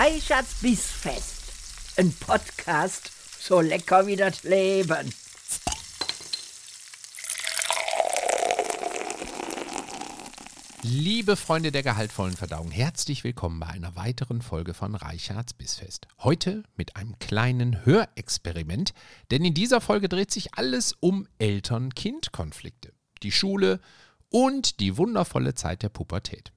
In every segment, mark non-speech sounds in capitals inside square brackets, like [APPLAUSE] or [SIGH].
Reichards Bissfest. Ein Podcast so lecker wie das Leben. Liebe Freunde der gehaltvollen Verdauung, herzlich willkommen bei einer weiteren Folge von Reichards Bissfest. Heute mit einem kleinen Hörexperiment, denn in dieser Folge dreht sich alles um Eltern-Kind-Konflikte, die Schule und die wundervolle Zeit der Pubertät.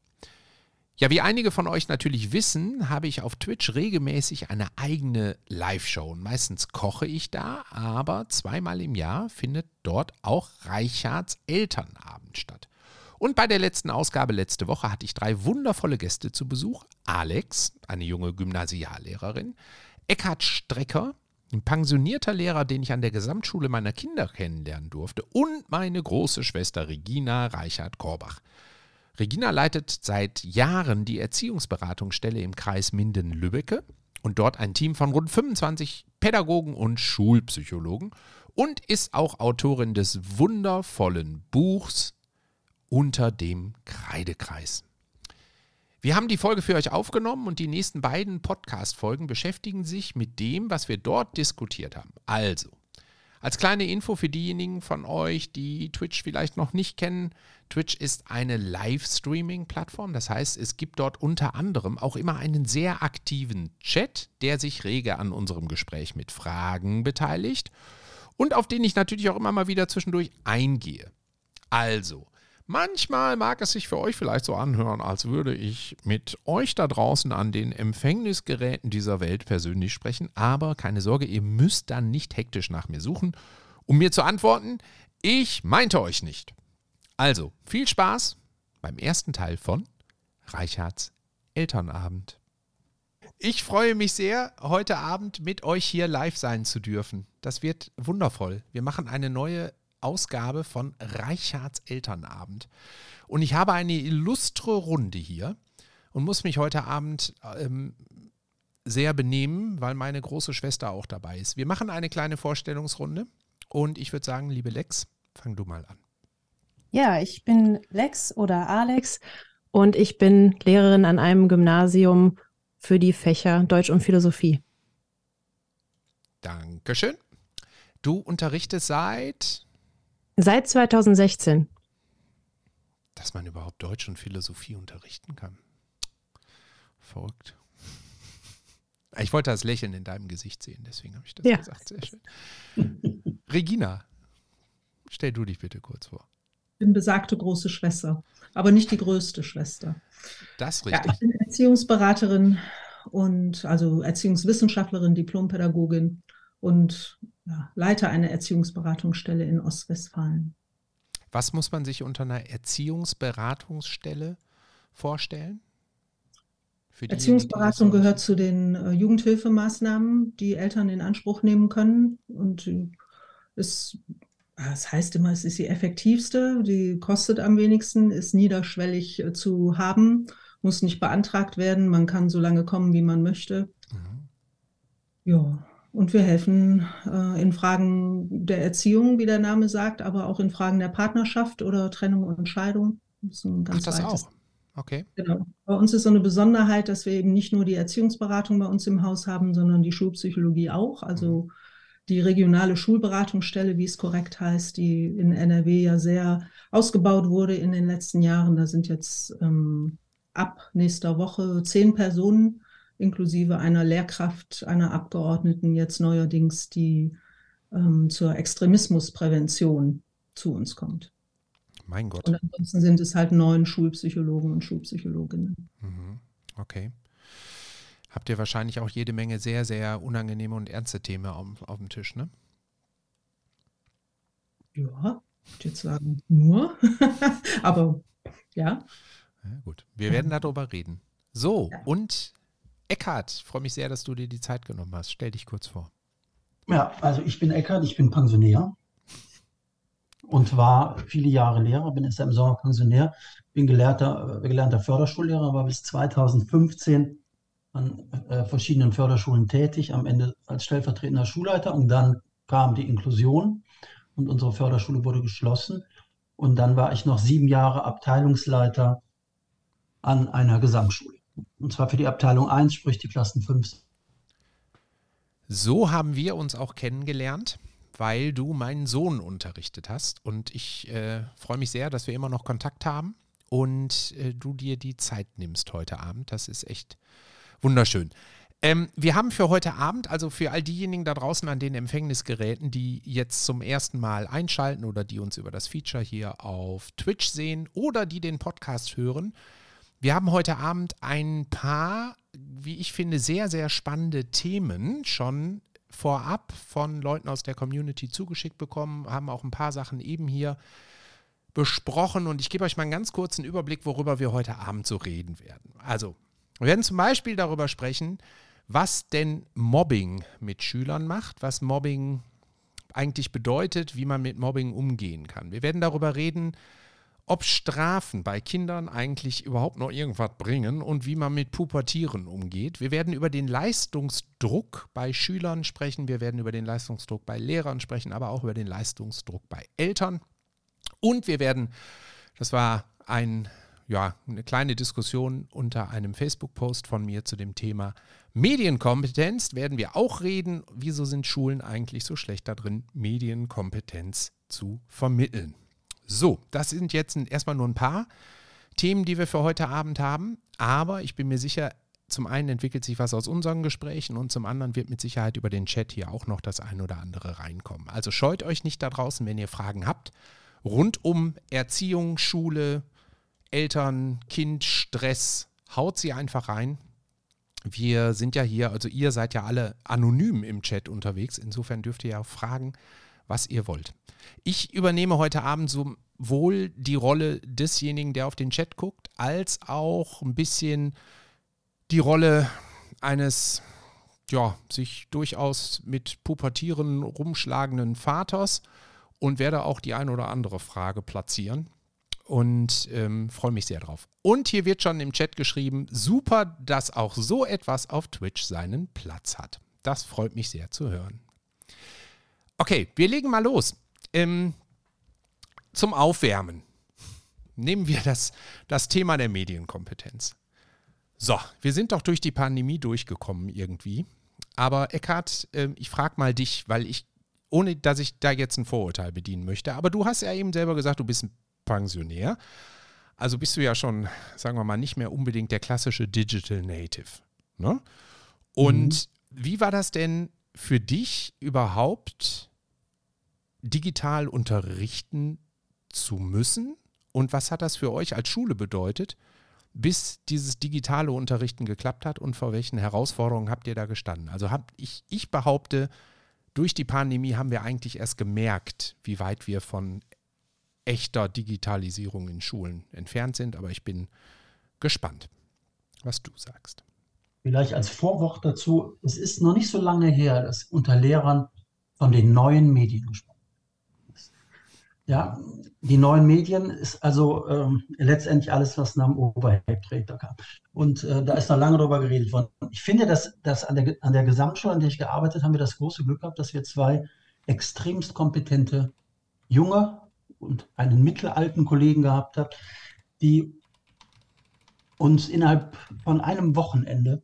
Ja, wie einige von euch natürlich wissen, habe ich auf Twitch regelmäßig eine eigene Live-Show. Meistens koche ich da, aber zweimal im Jahr findet dort auch Reichards Elternabend statt. Und bei der letzten Ausgabe letzte Woche hatte ich drei wundervolle Gäste zu Besuch. Alex, eine junge Gymnasiallehrerin, Eckhard Strecker, ein pensionierter Lehrer, den ich an der Gesamtschule meiner Kinder kennenlernen durfte, und meine große Schwester Regina Reichert-Korbach. Regina leitet seit Jahren die Erziehungsberatungsstelle im Kreis Minden-Lübbecke und dort ein Team von rund 25 Pädagogen und Schulpsychologen und ist auch Autorin des wundervollen Buchs Unter dem Kreidekreis. Wir haben die Folge für euch aufgenommen und die nächsten beiden Podcast-Folgen beschäftigen sich mit dem, was wir dort diskutiert haben. Also, als kleine Info für diejenigen von euch, die Twitch vielleicht noch nicht kennen, Twitch ist eine Livestreaming-Plattform. Das heißt, es gibt dort unter anderem auch immer einen sehr aktiven Chat, der sich rege an unserem Gespräch mit Fragen beteiligt und auf den ich natürlich auch immer mal wieder zwischendurch eingehe. Also, Manchmal mag es sich für euch vielleicht so anhören, als würde ich mit euch da draußen an den Empfängnisgeräten dieser Welt persönlich sprechen, aber keine Sorge, ihr müsst dann nicht hektisch nach mir suchen, um mir zu antworten, ich meinte euch nicht. Also, viel Spaß beim ersten Teil von Reichards Elternabend. Ich freue mich sehr, heute Abend mit euch hier live sein zu dürfen. Das wird wundervoll. Wir machen eine neue Ausgabe von Reichards Elternabend. Und ich habe eine illustre Runde hier und muss mich heute Abend ähm, sehr benehmen, weil meine große Schwester auch dabei ist. Wir machen eine kleine Vorstellungsrunde und ich würde sagen, liebe Lex, fang du mal an. Ja, ich bin Lex oder Alex und ich bin Lehrerin an einem Gymnasium für die Fächer Deutsch und Philosophie. Dankeschön. Du unterrichtest seit Seit 2016. Dass man überhaupt Deutsch und Philosophie unterrichten kann. Verrückt. Ich wollte das Lächeln in deinem Gesicht sehen, deswegen habe ich das ja. gesagt. Sehr schön. [LAUGHS] Regina, stell du dich bitte kurz vor. Ich bin besagte große Schwester, aber nicht die größte Schwester. Das richtig. Ja, ich bin Erziehungsberaterin und also Erziehungswissenschaftlerin, Diplompädagogin und ja, leite eine Erziehungsberatungsstelle in Ostwestfalen. Was muss man sich unter einer Erziehungsberatungsstelle vorstellen? Erziehungsberatung gehört zu den äh, Jugendhilfemaßnahmen, die Eltern in Anspruch nehmen können. Und es, das heißt immer, es ist die effektivste, die kostet am wenigsten, ist niederschwellig äh, zu haben, muss nicht beantragt werden, man kann so lange kommen, wie man möchte. Mhm. Ja, und wir helfen äh, in Fragen der Erziehung, wie der Name sagt, aber auch in Fragen der Partnerschaft oder Trennung und Scheidung. Das ist ein ganz Ach, das weites. auch. Okay. Genau. Bei uns ist so eine Besonderheit, dass wir eben nicht nur die Erziehungsberatung bei uns im Haus haben, sondern die Schulpsychologie auch. Also mhm. die regionale Schulberatungsstelle, wie es korrekt heißt, die in NRW ja sehr ausgebaut wurde in den letzten Jahren. Da sind jetzt ähm, ab nächster Woche zehn Personen inklusive einer Lehrkraft, einer Abgeordneten jetzt neuerdings, die ähm, zur Extremismusprävention zu uns kommt. Mein Gott. Und ansonsten sind es halt neun Schulpsychologen und Schulpsychologinnen. Mhm. Okay. Habt ihr wahrscheinlich auch jede Menge sehr, sehr unangenehme und ernste Themen auf, auf dem Tisch, ne? Ja, ich würde jetzt sagen, nur. [LAUGHS] Aber ja. ja. Gut, wir werden darüber reden. So, ja. und Eckhard, freue mich sehr, dass du dir die Zeit genommen hast. Stell dich kurz vor. Ja, also ich bin Eckhard, ich bin Pensionär und war viele Jahre Lehrer, bin jetzt im Sommer Pensionär, bin gelehrter, äh, gelernter Förderschullehrer, war bis 2015 an äh, verschiedenen Förderschulen tätig, am Ende als stellvertretender Schulleiter und dann kam die Inklusion und unsere Förderschule wurde geschlossen und dann war ich noch sieben Jahre Abteilungsleiter an einer Gesamtschule Und zwar für die Abteilung 1, sprich die Klassen 5. So haben wir uns auch kennengelernt, weil du meinen Sohn unterrichtet hast. Und ich äh, freue mich sehr, dass wir immer noch Kontakt haben und äh, du dir die Zeit nimmst heute Abend. Das ist echt wunderschön. Ähm, wir haben für heute Abend, also für all diejenigen da draußen an den Empfängnisgeräten, die jetzt zum ersten Mal einschalten oder die uns über das Feature hier auf Twitch sehen oder die den Podcast hören, wir haben heute Abend ein paar, wie ich finde, sehr, sehr spannende Themen schon vorab von Leuten aus der Community zugeschickt bekommen, haben auch ein paar Sachen eben hier besprochen und ich gebe euch mal einen ganz kurzen Überblick, worüber wir heute Abend so reden werden. Also, wir werden zum Beispiel darüber sprechen, was denn Mobbing mit Schülern macht, was Mobbing eigentlich bedeutet, wie man mit Mobbing umgehen kann. Wir werden darüber reden, ob Strafen bei Kindern eigentlich überhaupt noch irgendwas bringen und wie man mit Pubertieren umgeht. Wir werden über den Leistungsdruck bei Schülern sprechen, wir werden über den Leistungsdruck bei Lehrern sprechen, aber auch über den Leistungsdruck bei Eltern. Und wir werden, das war ein, ja, eine kleine Diskussion unter einem Facebook-Post von mir zu dem Thema Medienkompetenz, werden wir auch reden. Wieso sind Schulen eigentlich so schlecht darin, Medienkompetenz zu vermitteln? So, das sind jetzt erstmal nur ein paar Themen, die wir für heute Abend haben. Aber ich bin mir sicher, zum einen entwickelt sich was aus unseren Gesprächen und zum anderen wird mit Sicherheit über den Chat hier auch noch das ein oder andere reinkommen. Also scheut euch nicht da draußen, wenn ihr Fragen habt rund um Erziehung, Schule, Eltern, Kind, Stress. Haut sie einfach rein. Wir sind ja hier, also ihr seid ja alle anonym im Chat unterwegs. Insofern dürft ihr ja auch fragen, was ihr wollt. Ich übernehme heute Abend sowohl die Rolle desjenigen, der auf den Chat guckt, als auch ein bisschen die Rolle eines, ja, sich durchaus mit Pubertieren rumschlagenden Vaters und werde auch die ein oder andere Frage platzieren und ähm, freue mich sehr drauf. Und hier wird schon im Chat geschrieben, super, dass auch so etwas auf Twitch seinen Platz hat. Das freut mich sehr zu hören. Okay, wir legen mal los. Ähm, zum Aufwärmen nehmen wir das, das Thema der Medienkompetenz. So, wir sind doch durch die Pandemie durchgekommen irgendwie. Aber Eckhard, äh, ich frage mal dich, weil ich ohne dass ich da jetzt ein Vorurteil bedienen möchte. Aber du hast ja eben selber gesagt, du bist ein Pensionär. Also bist du ja schon, sagen wir mal, nicht mehr unbedingt der klassische Digital Native. Ne? Und mhm. wie war das denn für dich überhaupt, digital unterrichten zu müssen? Und was hat das für euch als Schule bedeutet, bis dieses digitale Unterrichten geklappt hat und vor welchen Herausforderungen habt ihr da gestanden? Also hab ich, ich behaupte, durch die Pandemie haben wir eigentlich erst gemerkt, wie weit wir von echter Digitalisierung in Schulen entfernt sind. Aber ich bin gespannt, was du sagst. Vielleicht als Vorwort dazu, es ist noch nicht so lange her, dass unter Lehrern von den neuen Medien gesprochen ja, die neuen Medien ist also ähm, letztendlich alles, was nach dem Overhead-Projektor kam. Und äh, da ist noch lange darüber geredet worden. Ich finde, dass, dass an, der, an der Gesamtschule, an der ich gearbeitet habe, haben wir das große Glück gehabt, dass wir zwei extremst kompetente junge und einen mittelalten Kollegen gehabt haben, die uns innerhalb von einem Wochenende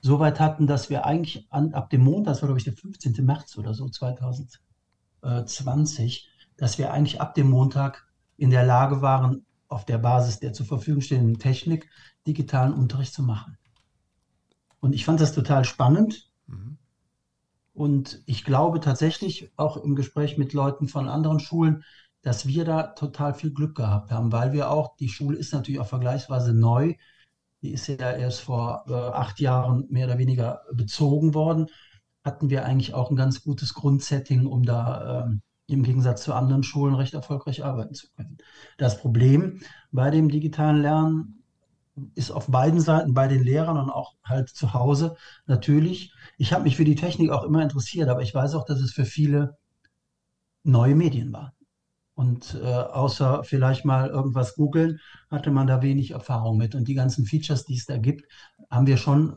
so weit hatten, dass wir eigentlich an, ab dem Montag, das war glaube ich der 15. März oder so 2020, dass wir eigentlich ab dem Montag in der Lage waren, auf der Basis der zur Verfügung stehenden Technik digitalen Unterricht zu machen. Und ich fand das total spannend. Mhm. Und ich glaube tatsächlich auch im Gespräch mit Leuten von anderen Schulen, dass wir da total viel Glück gehabt haben, weil wir auch, die Schule ist natürlich auch vergleichsweise neu. Die ist ja erst vor äh, acht Jahren mehr oder weniger bezogen worden. Hatten wir eigentlich auch ein ganz gutes Grundsetting, um da ähm, im Gegensatz zu anderen Schulen recht erfolgreich arbeiten zu können. Das Problem bei dem digitalen Lernen ist auf beiden Seiten, bei den Lehrern und auch halt zu Hause natürlich. Ich habe mich für die Technik auch immer interessiert, aber ich weiß auch, dass es für viele neue Medien war. Und äh, außer vielleicht mal irgendwas googeln, hatte man da wenig Erfahrung mit. Und die ganzen Features, die es da gibt, haben wir schon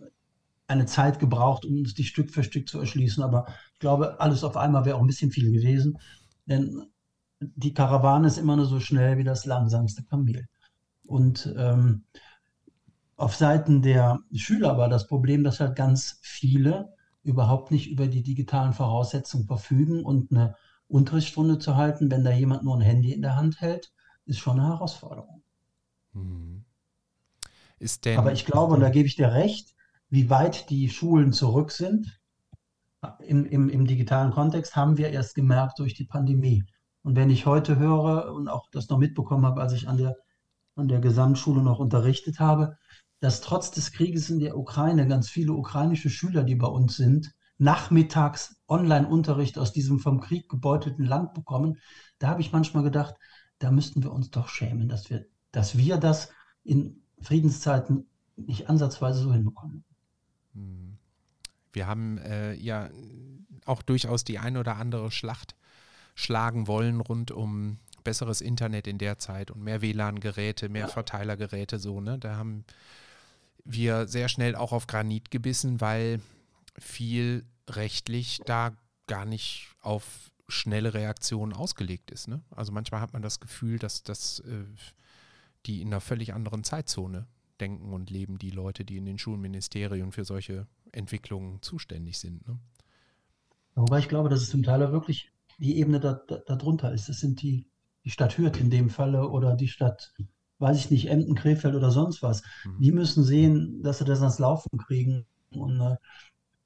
eine Zeit gebraucht, um uns die Stück für Stück zu erschließen. Aber ich glaube, alles auf einmal wäre auch ein bisschen viel gewesen. Denn die Karawane ist immer nur so schnell wie das langsamste Kamel. Und ähm, auf Seiten der Schüler war das Problem, dass halt ganz viele überhaupt nicht über die digitalen Voraussetzungen verfügen und eine Unterrichtsstunde zu halten, wenn da jemand nur ein Handy in der Hand hält, ist schon eine Herausforderung. Mhm. Aber ich glaube, und da gebe ich dir recht, wie weit die Schulen zurück sind im, im, im digitalen Kontext, haben wir erst gemerkt durch die Pandemie. Und wenn ich heute höre und auch das noch mitbekommen habe, als ich an der, an der Gesamtschule noch unterrichtet habe, dass trotz des Krieges in der Ukraine ganz viele ukrainische Schüler, die bei uns sind, nachmittags Online-Unterricht aus diesem vom Krieg gebeutelten Land bekommen, da habe ich manchmal gedacht, da müssten wir uns doch schämen, dass wir, dass wir das in Friedenszeiten nicht ansatzweise so hinbekommen. Hm. Wir haben äh, ja auch durchaus die ein oder andere Schlacht schlagen wollen rund um besseres Internet in der Zeit und mehr WLAN-Geräte, mehr. Verteilergeräte, so, ne? Da haben wir sehr schnell auch auf Granit gebissen, weil viel rechtlich da gar nicht auf schnelle Reaktionen ausgelegt ist. Ne? Also manchmal hat man das Gefühl, dass das äh, die in einer völlig anderen Zeitzone denken und leben, die Leute, die in den Schulministerien für solche Entwicklungen zuständig sind. Ne? Wobei ich glaube, dass es zum Teil wirklich die Ebene darunter da, da ist. Das sind die, die Stadt Hürth in dem Falle oder die Stadt, weiß ich nicht, Emden, Krefeld oder sonst was. Mhm. Die müssen sehen, dass sie das ans Laufen kriegen. Und äh,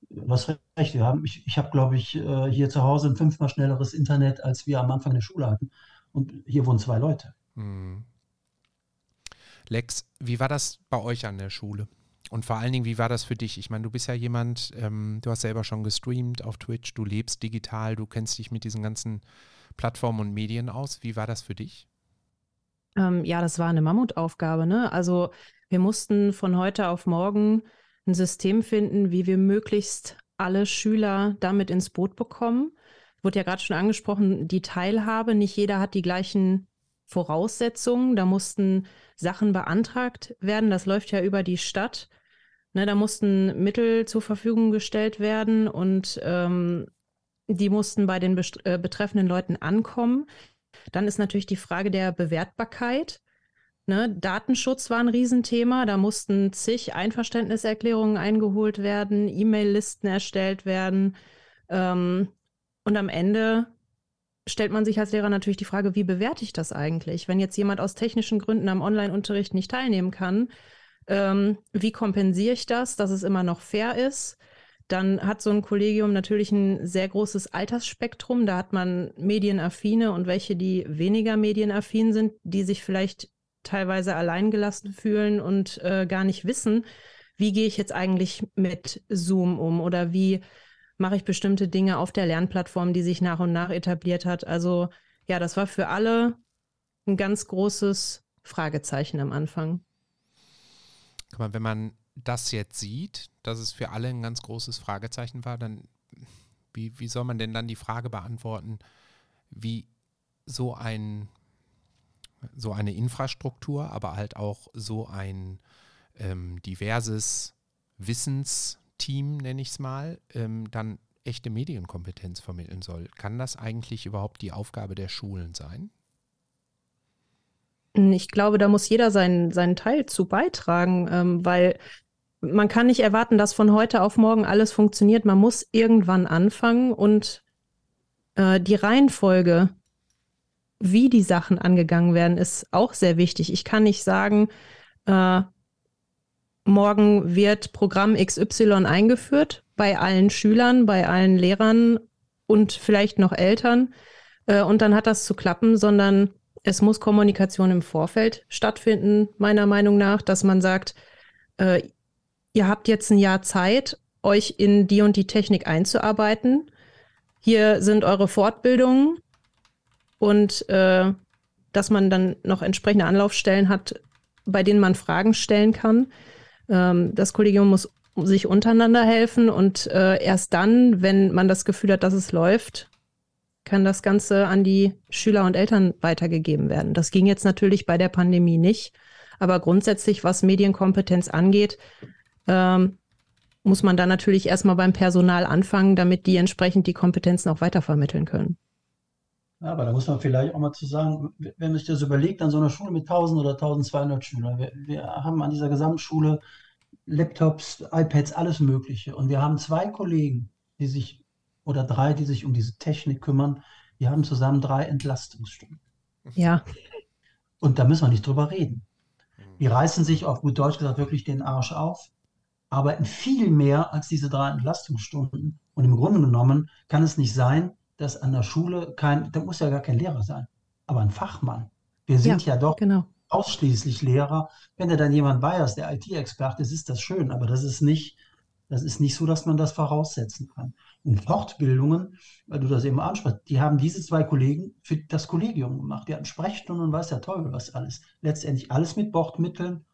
was recht, wir haben, ich, ich habe, glaube ich, äh, hier zu Hause ein fünfmal schnelleres Internet, als wir am Anfang der Schule hatten. Und hier wohnen zwei Leute. Mhm. Lex, wie war das bei euch an der Schule? Und vor allen Dingen, wie war das für dich? Ich meine, du bist ja jemand, ähm, du hast selber schon gestreamt auf Twitch, du lebst digital, du kennst dich mit diesen ganzen Plattformen und Medien aus. Wie war das für dich? Ähm, ja, das war eine Mammutaufgabe. Ne? Also wir mussten von heute auf morgen ein System finden, wie wir möglichst alle Schüler damit ins Boot bekommen. Wurde ja gerade schon angesprochen, die Teilhabe. Nicht jeder hat die gleichen Voraussetzungen. Da mussten Sachen beantragt werden. Das läuft ja über die Stadt. Ne, da mussten Mittel zur Verfügung gestellt werden und ähm, die mussten bei den äh, betreffenden Leuten ankommen. Dann ist natürlich die Frage der Bewertbarkeit. Ne, Datenschutz war ein Riesenthema. Da mussten zig Einverständniserklärungen eingeholt werden, E-Mail-Listen erstellt werden. Ähm, und am Ende stellt man sich als Lehrer natürlich die Frage, wie bewerte ich das eigentlich? Wenn jetzt jemand aus technischen Gründen am Online-Unterricht nicht teilnehmen kann, ähm, wie kompensiere ich das, dass es immer noch fair ist? Dann hat so ein Kollegium natürlich ein sehr großes Altersspektrum. Da hat man Medienaffine und welche, die weniger medienaffin sind, die sich vielleicht teilweise alleingelassen fühlen und äh, gar nicht wissen, wie gehe ich jetzt eigentlich mit Zoom um oder wie mache ich bestimmte Dinge auf der Lernplattform, die sich nach und nach etabliert hat. Also ja, das war für alle ein ganz großes Fragezeichen am Anfang. Guck mal, wenn man das jetzt sieht, dass es für alle ein ganz großes Fragezeichen war, dann wie, wie soll man denn dann die Frage beantworten, wie so ein so eine Infrastruktur, aber halt auch so ein ähm, diverses Wissens Team, nenne ich es mal, ähm, dann echte Medienkompetenz vermitteln soll. Kann das eigentlich überhaupt die Aufgabe der Schulen sein? Ich glaube, da muss jeder seinen, seinen Teil zu beitragen, ähm, weil man kann nicht erwarten, dass von heute auf morgen alles funktioniert. Man muss irgendwann anfangen und äh, die Reihenfolge, wie die Sachen angegangen werden, ist auch sehr wichtig. Ich kann nicht sagen, äh, morgen wird Programm XY eingeführt bei allen Schülern, bei allen Lehrern und vielleicht noch Eltern. Äh, und dann hat das zu klappen, sondern es muss Kommunikation im Vorfeld stattfinden, meiner Meinung nach, dass man sagt, äh, ihr habt jetzt ein Jahr Zeit, euch in die und die Technik einzuarbeiten. Hier sind eure Fortbildungen und äh, dass man dann noch entsprechende Anlaufstellen hat, bei denen man Fragen stellen kann. Ähm, das Kollegium muss sich untereinander helfen und äh, erst dann, wenn man das Gefühl hat, dass es läuft, kann das Ganze an die Schüler und Eltern weitergegeben werden. Das ging jetzt natürlich bei der Pandemie nicht, aber grundsätzlich, was Medienkompetenz angeht, ähm, muss man dann natürlich erstmal beim Personal anfangen, damit die entsprechend die Kompetenzen auch weitervermitteln können. Ja, aber da muss man vielleicht auch mal zu sagen, wenn man sich das überlegt, an so einer Schule mit 1000 oder 1200 Schülern, wir, wir haben an dieser Gesamtschule Laptops, iPads, alles Mögliche. Und wir haben zwei Kollegen, die sich, oder drei, die sich um diese Technik kümmern. Die haben zusammen drei Entlastungsstunden. Ja. Und da müssen wir nicht drüber reden. Die reißen sich auf gut Deutsch gesagt wirklich den Arsch auf, arbeiten viel mehr als diese drei Entlastungsstunden. Und im Grunde genommen kann es nicht sein, dass an der Schule kein, da muss ja gar kein Lehrer sein, aber ein Fachmann. Wir sind ja, ja doch genau. ausschließlich Lehrer. Wenn da dann jemand bei ist, der IT-Experte ist, ist das schön, aber das ist nicht, das ist nicht so, dass man das voraussetzen kann. Und Fortbildungen, weil du das eben ansprichst, die haben diese zwei Kollegen für das Kollegium gemacht. Die hatten Sprechstunden und weiß der Teufel was alles. Letztendlich alles mit Bordmitteln.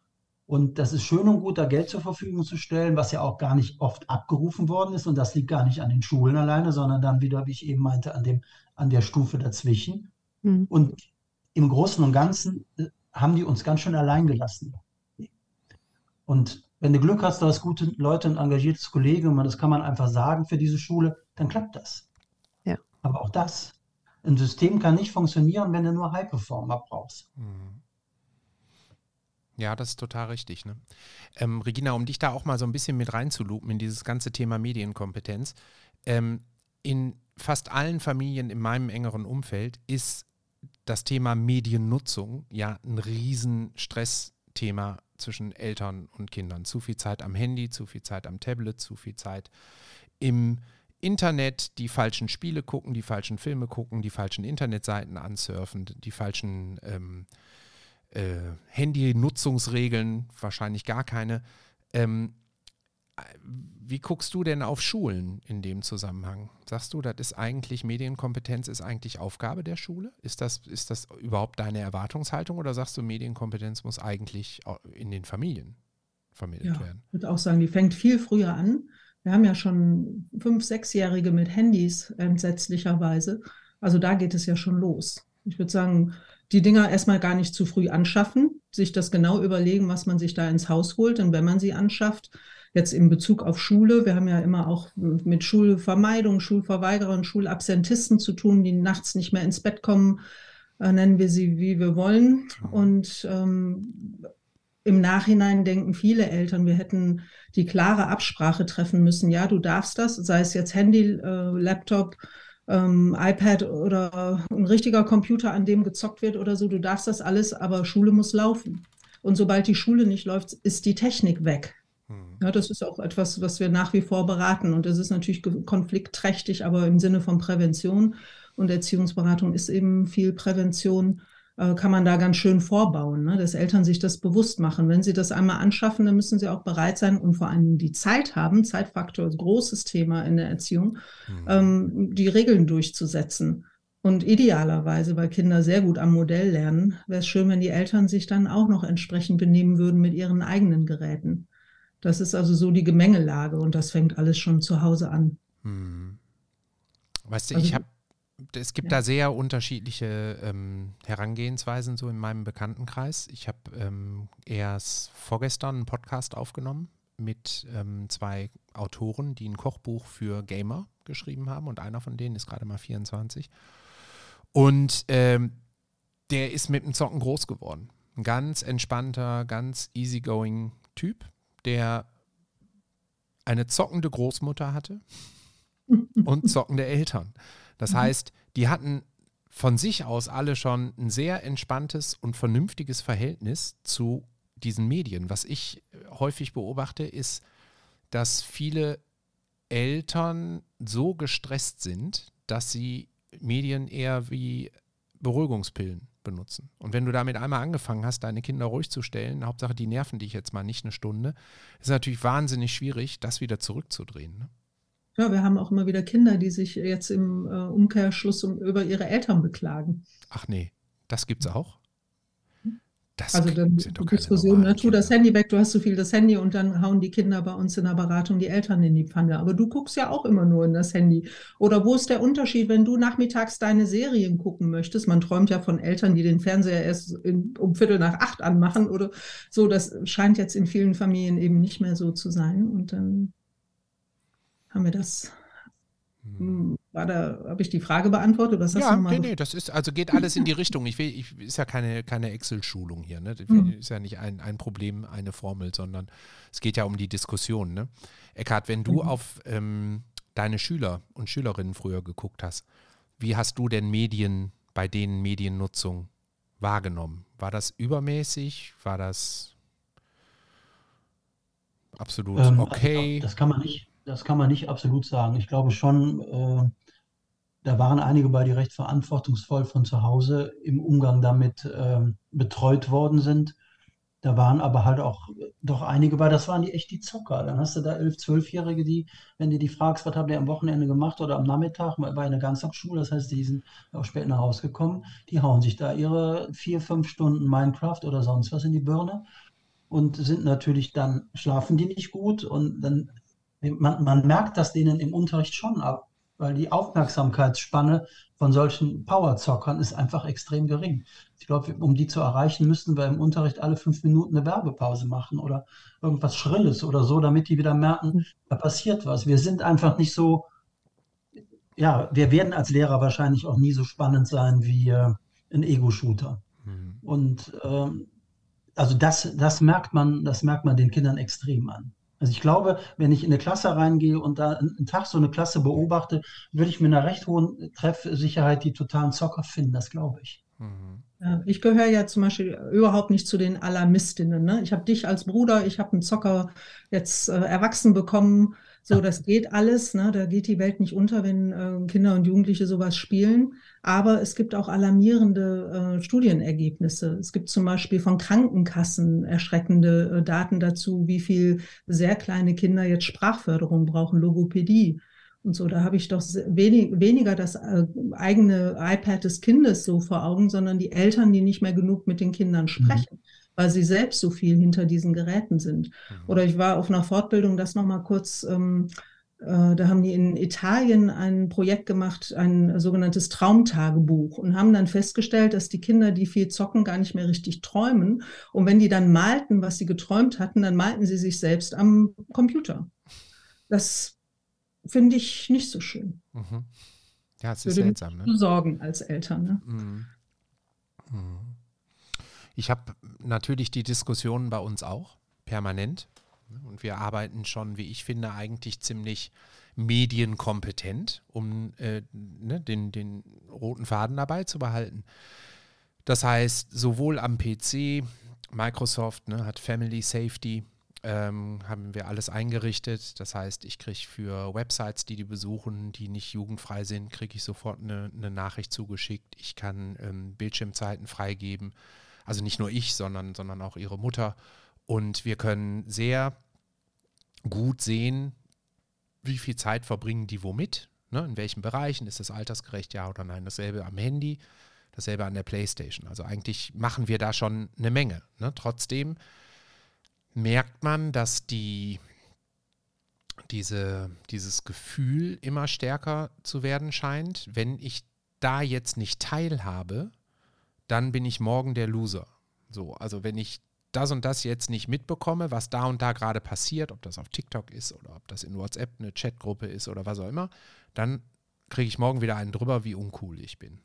Und das ist schön und gut, da Geld zur Verfügung zu stellen, was ja auch gar nicht oft abgerufen worden ist. Und das liegt gar nicht an den Schulen alleine, sondern dann wieder, wie ich eben meinte, an, dem, an der Stufe dazwischen. Mhm. Und im Großen und Ganzen äh, haben die uns ganz schön allein gelassen. Und wenn du Glück hast, du hast gute Leute, ein engagiertes Kollegium, und das kann man einfach sagen für diese Schule, dann klappt das. Ja. Aber auch das, ein System kann nicht funktionieren, wenn du nur High-Performer brauchst. Mhm. Ja, das ist total richtig. Ne? Ähm, Regina, um dich da auch mal so ein bisschen mit reinzulupen in dieses ganze Thema Medienkompetenz. Ähm, in fast allen Familien in meinem engeren Umfeld ist das Thema Mediennutzung ja ein Riesenstressthema zwischen Eltern und Kindern. Zu viel Zeit am Handy, zu viel Zeit am Tablet, zu viel Zeit im Internet, die falschen Spiele gucken, die falschen Filme gucken, die falschen Internetseiten ansurfen, die falschen ähm, äh, Handy-Nutzungsregeln, wahrscheinlich gar keine. Ähm, wie guckst du denn auf Schulen in dem Zusammenhang? Sagst du, das ist eigentlich Medienkompetenz ist eigentlich Aufgabe der Schule? Ist das, ist das überhaupt deine Erwartungshaltung oder sagst du, Medienkompetenz muss eigentlich in den Familien vermittelt ja, werden? Ich würde auch sagen, die fängt viel früher an. Wir haben ja schon fünf, sechsjährige mit Handys entsetzlicherweise. Also da geht es ja schon los. Ich würde sagen, die Dinger erstmal gar nicht zu früh anschaffen, sich das genau überlegen, was man sich da ins Haus holt. Und wenn man sie anschafft, jetzt in Bezug auf Schule, wir haben ja immer auch mit Schulvermeidung, Schulverweigerern, Schulabsentisten zu tun, die nachts nicht mehr ins Bett kommen, äh, nennen wir sie, wie wir wollen. Und ähm, im Nachhinein denken viele Eltern, wir hätten die klare Absprache treffen müssen. Ja, du darfst das, sei es jetzt Handy, äh, Laptop, ähm, iPad oder ein richtiger Computer, an dem gezockt wird oder so. Du darfst das alles, aber Schule muss laufen. Und sobald die Schule nicht läuft, ist die Technik weg. Hm. Ja, das ist auch etwas, was wir nach wie vor beraten. Und das ist natürlich konfliktträchtig, aber im Sinne von Prävention. Und Erziehungsberatung ist eben viel Prävention kann man da ganz schön vorbauen, ne? dass Eltern sich das bewusst machen. Wenn sie das einmal anschaffen, dann müssen sie auch bereit sein und vor allem die Zeit haben. Zeitfaktor ist ein großes Thema in der Erziehung, mhm. ähm, die Regeln durchzusetzen. Und idealerweise, weil Kinder sehr gut am Modell lernen, wäre es schön, wenn die Eltern sich dann auch noch entsprechend benehmen würden mit ihren eigenen Geräten. Das ist also so die Gemengelage und das fängt alles schon zu Hause an. Hm. Weißt du, also, ich habe es gibt ja. da sehr unterschiedliche ähm, Herangehensweisen so in meinem Bekanntenkreis. Ich habe ähm, erst vorgestern einen Podcast aufgenommen mit ähm, zwei Autoren, die ein Kochbuch für Gamer geschrieben haben und einer von denen ist gerade mal 24. Und ähm, der ist mit dem Zocken groß geworden. Ein ganz entspannter, ganz easygoing Typ, der eine zockende Großmutter hatte [LAUGHS] und zockende Eltern. Das mhm. heißt, die hatten von sich aus alle schon ein sehr entspanntes und vernünftiges Verhältnis zu diesen Medien. Was ich häufig beobachte, ist, dass viele Eltern so gestresst sind, dass sie Medien eher wie Beruhigungspillen benutzen. Und wenn du damit einmal angefangen hast, deine Kinder ruhig zu stellen, Hauptsache die nerven dich jetzt mal nicht eine Stunde, ist natürlich wahnsinnig schwierig, das wieder zurückzudrehen. Ne? Ja, wir haben auch immer wieder Kinder, die sich jetzt im äh, Umkehrschluss um, über ihre Eltern beklagen. Ach nee, das gibt's auch? Das also dann die Diskussion, ne, tu das Handy weg, du hast so viel das Handy und dann hauen die Kinder bei uns in der Beratung die Eltern in die Pfanne. Aber du guckst ja auch immer nur in das Handy. Oder wo ist der Unterschied, wenn du nachmittags deine Serien gucken möchtest? Man träumt ja von Eltern, die den Fernseher erst in, um Viertel nach acht anmachen oder so. Das scheint jetzt in vielen Familien eben nicht mehr so zu sein. Und dann haben wir das Hm, war da, habe ich die Frage beantwortet? Was ja, nee, nee, das ist, also geht alles in die Richtung. Ich will, ich, ist ja keine, keine Excel-Schulung hier, ne? Mhm. Ist ja nicht ein, ein Problem, eine Formel, sondern es geht ja um die Diskussion, ne? Eckhard, wenn du mhm. auf ähm, deine Schüler und Schülerinnen früher geguckt hast, wie hast du denn Medien bei denen Mediennutzung wahrgenommen? War das übermäßig? War das absolut ähm, okay? Also das kann man nicht, das kann man nicht absolut sagen. Ich glaube schon, äh, da waren einige bei, die recht verantwortungsvoll von zu Hause im Umgang damit äh, betreut worden sind. Da waren aber halt auch doch einige bei, das waren die echt die Zocker. Dann hast du da elf, zwölfjährige, die, wenn du die fragst, was habt ihr am Wochenende gemacht oder am Nachmittag, bei einer Ganztagsschule, das heißt, die sind auch spät nach Hause gekommen, die hauen sich da ihre vier, fünf Stunden Minecraft oder sonst was in die Birne und sind natürlich dann, schlafen die nicht gut und dann, man, man merkt das denen im Unterricht schon ab, weil die Aufmerksamkeitsspanne von solchen Powerzockern ist einfach extrem gering. Ich glaube, um die zu erreichen, müssten wir im Unterricht alle fünf Minuten eine Werbepause machen oder irgendwas Schrilles oder so, damit die wieder merken, hm. da passiert was. Wir sind einfach nicht so, ja, wir werden als Lehrer wahrscheinlich auch nie so spannend sein wie äh, ein Ego-Shooter. Mhm. Und ähm, also das, das merkt man, das merkt man den Kindern extrem an. Also ich glaube, wenn ich in eine Klasse reingehe und da einen Tag so eine Klasse beobachte, würde ich mit einer recht hohen Treffsicherheit die totalen Zocker finden, das glaube ich. Mhm. Ich gehöre ja zum Beispiel überhaupt nicht zu den Alarmistinnen. Ne? Ich habe dich als Bruder, ich habe einen Zocker jetzt äh, erwachsen bekommen. So, das geht alles. Ne? Da geht die Welt nicht unter, wenn äh, Kinder und Jugendliche sowas spielen. Aber es gibt auch alarmierende äh, Studienergebnisse. Es gibt zum Beispiel von Krankenkassen erschreckende äh, Daten dazu, wie viel sehr kleine Kinder jetzt Sprachförderung brauchen, Logopädie und so. Da habe ich doch wenig, weniger das äh, eigene iPad des Kindes so vor Augen, sondern die Eltern, die nicht mehr genug mit den Kindern mhm. sprechen. Mhm weil sie selbst so viel hinter diesen Geräten sind. Mhm. Oder ich war auf einer Fortbildung, das nochmal kurz ähm, äh, da haben die in Italien ein Projekt gemacht, ein sogenanntes Traumtagebuch und haben dann festgestellt, dass die Kinder, die viel zocken, gar nicht mehr richtig träumen. Und wenn die dann malten, was sie geträumt hatten, dann malten sie sich selbst am Computer. Das finde ich nicht so schön. Mhm. Ja, es ist Würde seltsam. Ne? Sorgen als Eltern. Ne? Mhm. Mhm. Ich habe natürlich die Diskussionen bei uns auch permanent. Und wir arbeiten schon, wie ich finde, eigentlich ziemlich medienkompetent, um äh, ne, den, den roten Faden dabei zu behalten. Das heißt, sowohl am PC, Microsoft ne, hat Family Safety, ähm, haben wir alles eingerichtet. Das heißt, ich kriege für Websites, die die besuchen, die nicht jugendfrei sind, kriege ich sofort eine, eine, Nachricht zugeschickt. Ich kann ähm, Bildschirmzeiten freigeben. Also nicht nur ich, sondern, sondern auch ihre Mutter und wir können sehr gut sehen, wie viel Zeit verbringen die womit, ne? in welchen Bereichen, ist das altersgerecht, ja oder nein. Dasselbe am Handy, dasselbe an der Playstation. Also eigentlich machen wir da schon eine Menge. Ne? Trotzdem merkt man, dass die, diese, dieses Gefühl immer stärker zu werden scheint. Wenn ich da jetzt nicht teilhabe, dann bin ich morgen der Loser. So, also wenn ich das und das jetzt nicht mitbekomme, was da und da gerade passiert, ob das auf TikTok ist oder ob das in WhatsApp eine Chatgruppe ist oder was auch immer, dann kriege ich morgen wieder einen drüber, wie uncool ich bin.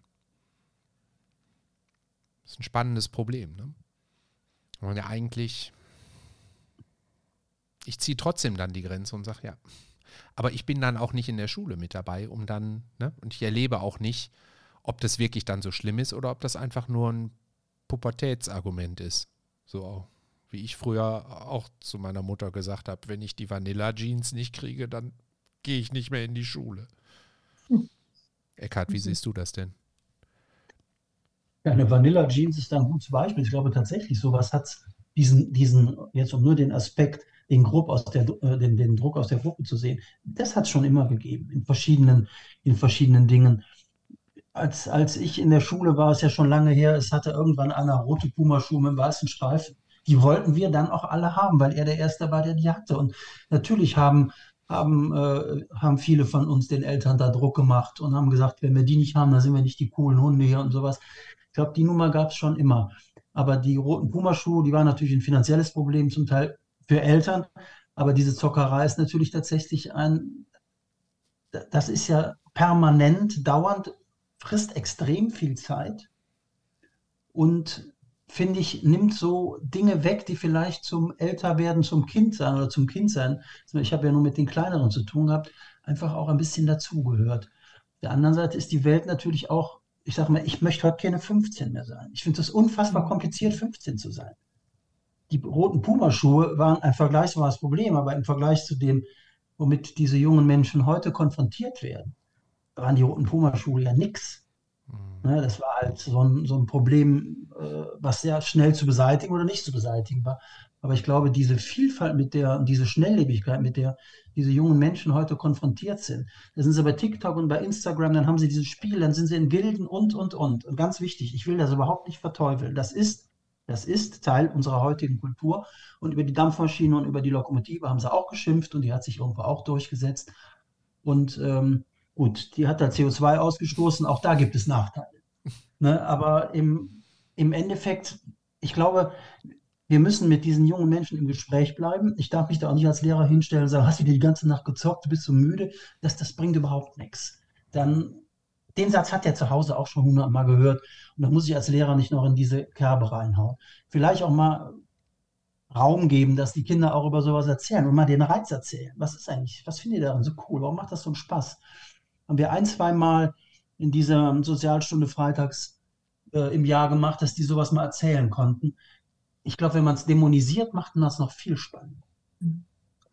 Das ist ein spannendes Problem. Ne? Und ja eigentlich, ich ziehe trotzdem dann die Grenze und sage, ja, aber ich bin dann auch nicht in der Schule mit dabei, um dann, ne? und ich erlebe auch nicht, ob das wirklich dann so schlimm ist oder ob das einfach nur ein Pubertätsargument ist. So wie ich früher auch zu meiner Mutter gesagt habe, wenn ich die Vanilla Jeans nicht kriege, dann gehe ich nicht mehr in die Schule. Hm. Eckhard, wie mhm. siehst du das denn? Ja, eine Vanilla Jeans ist da ein gutes Beispiel. Ich glaube tatsächlich, sowas hat diesen, diesen, jetzt um nur den Aspekt, den, Grupp aus der, äh, den, den Druck aus der Gruppe zu sehen, das hat es schon immer gegeben, in verschiedenen, in verschiedenen Dingen als, als ich in der Schule war, ist ja schon lange her, es hatte irgendwann einer rote Pumaschuhe mit weißen Streifen. Die wollten wir dann auch alle haben, weil er der Erste war, der die hatte. Und natürlich haben, haben, äh, haben viele von uns den Eltern da Druck gemacht und haben gesagt, wenn wir die nicht haben, dann sind wir nicht die coolen Hunde hier und sowas. Ich glaube, die Nummer gab es schon immer. Aber die roten Pumaschuhe, die waren natürlich ein finanzielles Problem, zum Teil für Eltern. Aber diese Zockerei ist natürlich tatsächlich ein, das ist ja permanent, dauernd, frisst extrem viel Zeit und finde ich, nimmt so Dinge weg, die vielleicht zum Älterwerden, zum Kind sein oder zum Kind sein. Ich habe ja nur mit den Kleineren zu tun gehabt, einfach auch ein bisschen dazugehört. Der anderen Seite ist die Welt natürlich auch, ich sage mal, ich möchte heute keine 15 mehr sein. Ich finde es unfassbar kompliziert, 15 zu sein. Die roten Pumaschuhe waren ein vergleichbares Problem, aber im Vergleich zu dem, womit diese jungen Menschen heute konfrontiert werden, waren die roten Pumaschuhe ja nichts. Mhm. Ne, das war halt so ein, so ein Problem, äh, was sehr schnell zu beseitigen oder nicht zu beseitigen war. Aber ich glaube, diese Vielfalt mit der und diese Schnelllebigkeit, mit der diese jungen Menschen heute konfrontiert sind, da sind sie bei TikTok und bei Instagram, dann haben sie dieses Spiel, dann sind sie in Wilden und, und, und. Und ganz wichtig, ich will das überhaupt nicht verteufeln. Das ist, das ist Teil unserer heutigen Kultur. Und über die Dampfmaschine und über die Lokomotive haben sie auch geschimpft und die hat sich irgendwo auch durchgesetzt. Und ähm, Gut, die hat da CO2 ausgestoßen, auch da gibt es Nachteile. Ne? Aber im, im Endeffekt, ich glaube, wir müssen mit diesen jungen Menschen im Gespräch bleiben. Ich darf mich da auch nicht als Lehrer hinstellen und sagen, hast du dir die ganze Nacht gezockt, du bist so müde. Das, das bringt überhaupt nichts. Dann, den Satz hat er zu Hause auch schon hundertmal gehört. Und da muss ich als Lehrer nicht noch in diese Kerbe reinhauen. Vielleicht auch mal Raum geben, dass die Kinder auch über sowas erzählen und mal den Reiz erzählen. Was ist eigentlich, was findet ihr daran so cool? Warum macht das so einen Spaß? haben wir ein, zwei Mal in dieser Sozialstunde freitags äh, im Jahr gemacht, dass die sowas mal erzählen konnten. Ich glaube, wenn man es dämonisiert, macht man das noch viel spannender.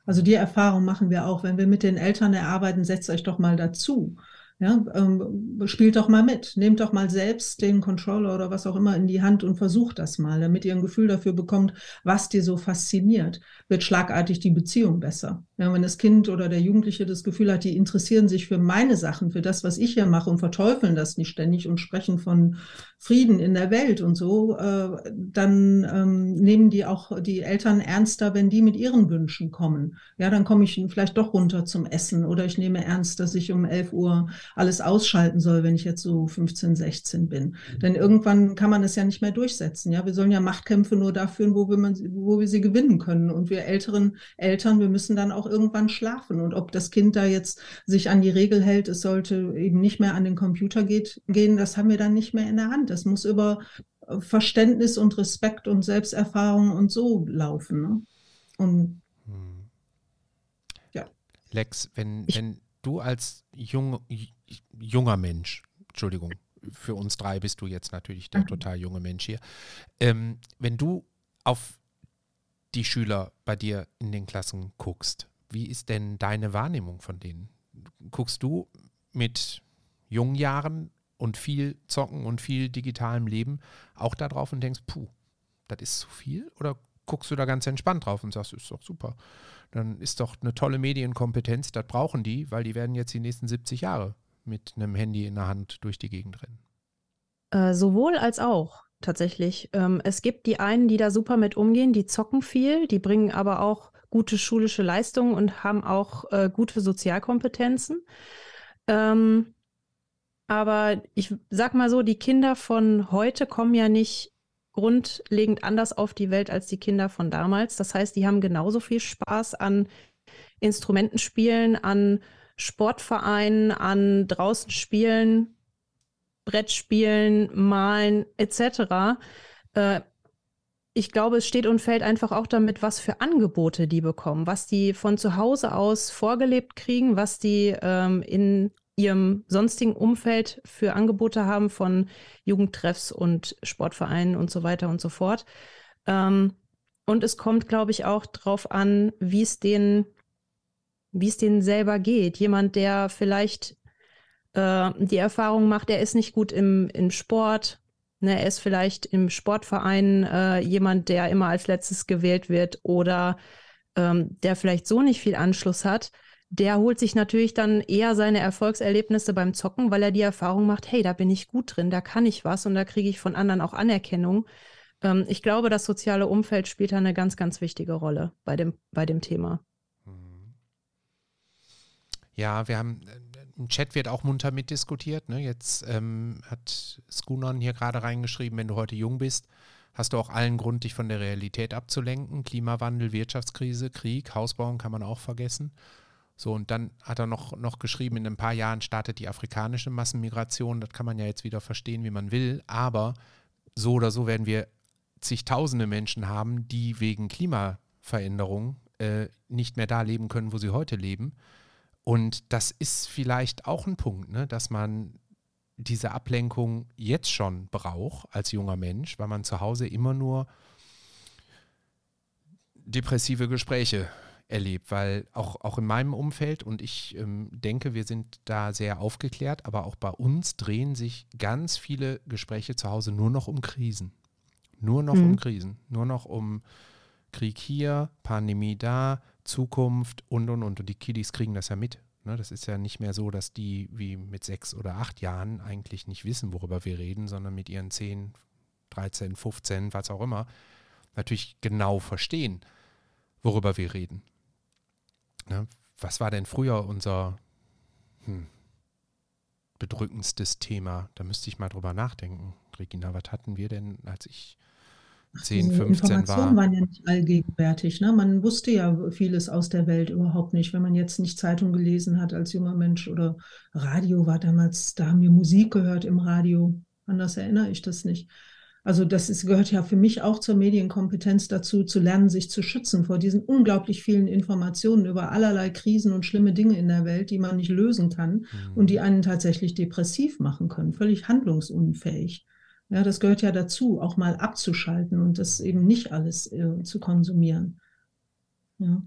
Also die Erfahrung machen wir auch, wenn wir mit den Eltern erarbeiten, setzt euch doch mal dazu. Ja, ähm, spielt doch mal mit. Nehmt doch mal selbst den Controller oder was auch immer in die Hand und versucht das mal, damit ihr ein Gefühl dafür bekommt, was dir so fasziniert. Wird schlagartig die Beziehung besser. Ja, wenn das Kind oder der Jugendliche das Gefühl hat, die interessieren sich für meine Sachen, für das, was ich hier mache und verteufeln das nicht ständig und sprechen von Frieden in der Welt und so, äh, dann ähm, nehmen die auch die Eltern ernster, wenn die mit ihren Wünschen kommen. Ja, dann komme ich vielleicht doch runter zum Essen oder ich nehme ernst, dass ich um 11 Uhr alles ausschalten soll, wenn ich jetzt so 15, 16 bin. Mhm. Denn irgendwann kann man es ja nicht mehr durchsetzen. Ja, wir sollen ja Machtkämpfe nur da führen, wo wir, man, wo wir sie gewinnen können. Und wir älteren Eltern, wir müssen dann auch irgendwann schlafen. Und ob das Kind da jetzt sich an die Regel hält, es sollte eben nicht mehr an den Computer geht, gehen, das haben wir dann nicht mehr in der Hand. Das muss über äh, Verständnis und Respekt und Selbsterfahrung und so laufen. Ne? Und hm. ja. Lex, wenn, wenn du als jung, junger Mensch, Entschuldigung, für uns drei bist du jetzt natürlich der total junge Mensch hier, ähm, wenn du auf die Schüler bei dir in den Klassen guckst, wie ist denn deine Wahrnehmung von denen? Guckst du mit jungen Jahren und viel Zocken und viel digitalem Leben auch da drauf und denkst, puh, das ist zu viel? Oder guckst du da ganz entspannt drauf und sagst, ist doch super. Dann ist doch eine tolle Medienkompetenz, das brauchen die, weil die werden jetzt die nächsten 70 Jahre mit einem Handy in der Hand durch die Gegend rennen. Äh, sowohl als auch tatsächlich. Ähm, es gibt die einen, die da super mit umgehen, die zocken viel, die bringen aber auch gute schulische Leistungen und haben auch äh, gute Sozialkompetenzen. Ähm, aber ich sag mal so, die Kinder von heute kommen ja nicht grundlegend anders auf die Welt als die Kinder von damals. Das heißt, die haben genauso viel Spaß an Instrumentenspielen, an Sportvereinen, an draußen spielen, Brettspielen, malen etc. Äh, ich glaube, es steht und fällt einfach auch damit, was für Angebote die bekommen, was die von zu Hause aus vorgelebt kriegen, was die ähm, in ihrem sonstigen Umfeld für Angebote haben von Jugendtreffs und Sportvereinen und so weiter und so fort. Ähm, und es kommt, glaube ich, auch darauf an, wie es denen, wie es denen selber geht. Jemand, der vielleicht äh, die Erfahrung macht, er ist nicht gut im, im Sport, ne, er ist vielleicht im Sportverein äh, jemand, der immer als letztes gewählt wird oder ähm, der vielleicht so nicht viel Anschluss hat der holt sich natürlich dann eher seine Erfolgserlebnisse beim Zocken, weil er die Erfahrung macht, hey, da bin ich gut drin, da kann ich was und da kriege ich von anderen auch Anerkennung. Ähm, ich glaube, das soziale Umfeld spielt da eine ganz, ganz wichtige Rolle bei dem, bei dem Thema. Mhm. Ja, wir haben, äh, im Chat wird auch munter mitdiskutiert. Ne? Jetzt ähm, hat Skunon hier gerade reingeschrieben, wenn du heute jung bist, hast du auch allen Grund, dich von der Realität abzulenken. Klimawandel, Wirtschaftskrise, Krieg, Hausbauen kann man auch vergessen. So, und dann hat er noch, noch geschrieben, in ein paar Jahren startet die afrikanische Massenmigration. Das kann man ja jetzt wieder verstehen, wie man will. Aber so oder so werden wir zigtausende Menschen haben, die wegen Klimaveränderung äh, nicht mehr da leben können, wo sie heute leben. Und das ist vielleicht auch ein Punkt, ne, dass man diese Ablenkung jetzt schon braucht als junger Mensch, weil man zu Hause immer nur depressive Gespräche erlebt, weil auch, auch in meinem Umfeld und ich ähm, denke, wir sind da sehr aufgeklärt, aber auch bei uns drehen sich ganz viele Gespräche zu Hause nur noch um Krisen. Nur noch mhm. um Krisen, nur noch um Krieg hier, Pandemie da, Zukunft und und und. Und die Kiddies kriegen das ja mit. Ne? Das ist ja nicht mehr so, dass die wie mit sechs oder acht Jahren eigentlich nicht wissen, worüber wir reden, sondern mit ihren zehn, 13, 15, was auch immer, natürlich genau verstehen, worüber wir reden. Ne? Was war denn früher unser hm, bedrückendstes Thema? Da müsste ich mal drüber nachdenken. Regina, was hatten wir denn, als ich 10, 15 Informationen war. waren ja nicht allgegenwärtig. Ne? Man wusste ja vieles aus der Welt überhaupt nicht. Wenn man jetzt nicht Zeitung gelesen hat als junger Mensch oder Radio war damals, da haben wir Musik gehört im Radio. Anders erinnere ich das nicht. Also das ist, gehört ja für mich auch zur Medienkompetenz dazu, zu lernen, sich zu schützen vor diesen unglaublich vielen Informationen über allerlei Krisen und schlimme Dinge in der Welt, die man nicht lösen kann mhm. und die einen tatsächlich depressiv machen können, völlig handlungsunfähig. Ja, das gehört ja dazu, auch mal abzuschalten und das eben nicht alles äh, zu konsumieren. Ja.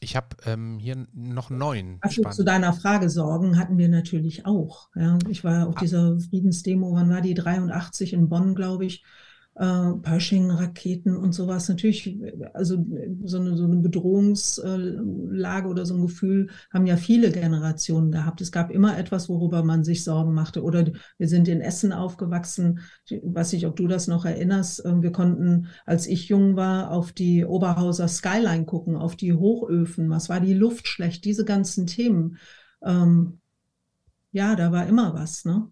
Ich habe ähm, hier noch neun. Also zu deiner Frage Sorgen hatten wir natürlich auch. Ja. Ich war auf ah. dieser Friedensdemo, wann war die? 83 in Bonn, glaube ich äh, Pershing-Raketen und sowas. Natürlich, also so eine, so eine Bedrohungslage oder so ein Gefühl haben ja viele Generationen gehabt. Es gab immer etwas, worüber man sich Sorgen machte. Oder wir sind in Essen aufgewachsen. Ich weiß nicht, ob du das noch erinnerst. Ähm, wir konnten, als ich jung war, auf die Oberhauser Skyline gucken, auf die Hochöfen. Was war die Luft schlecht? Diese ganzen Themen. Ähm, ja, da war immer was, ne?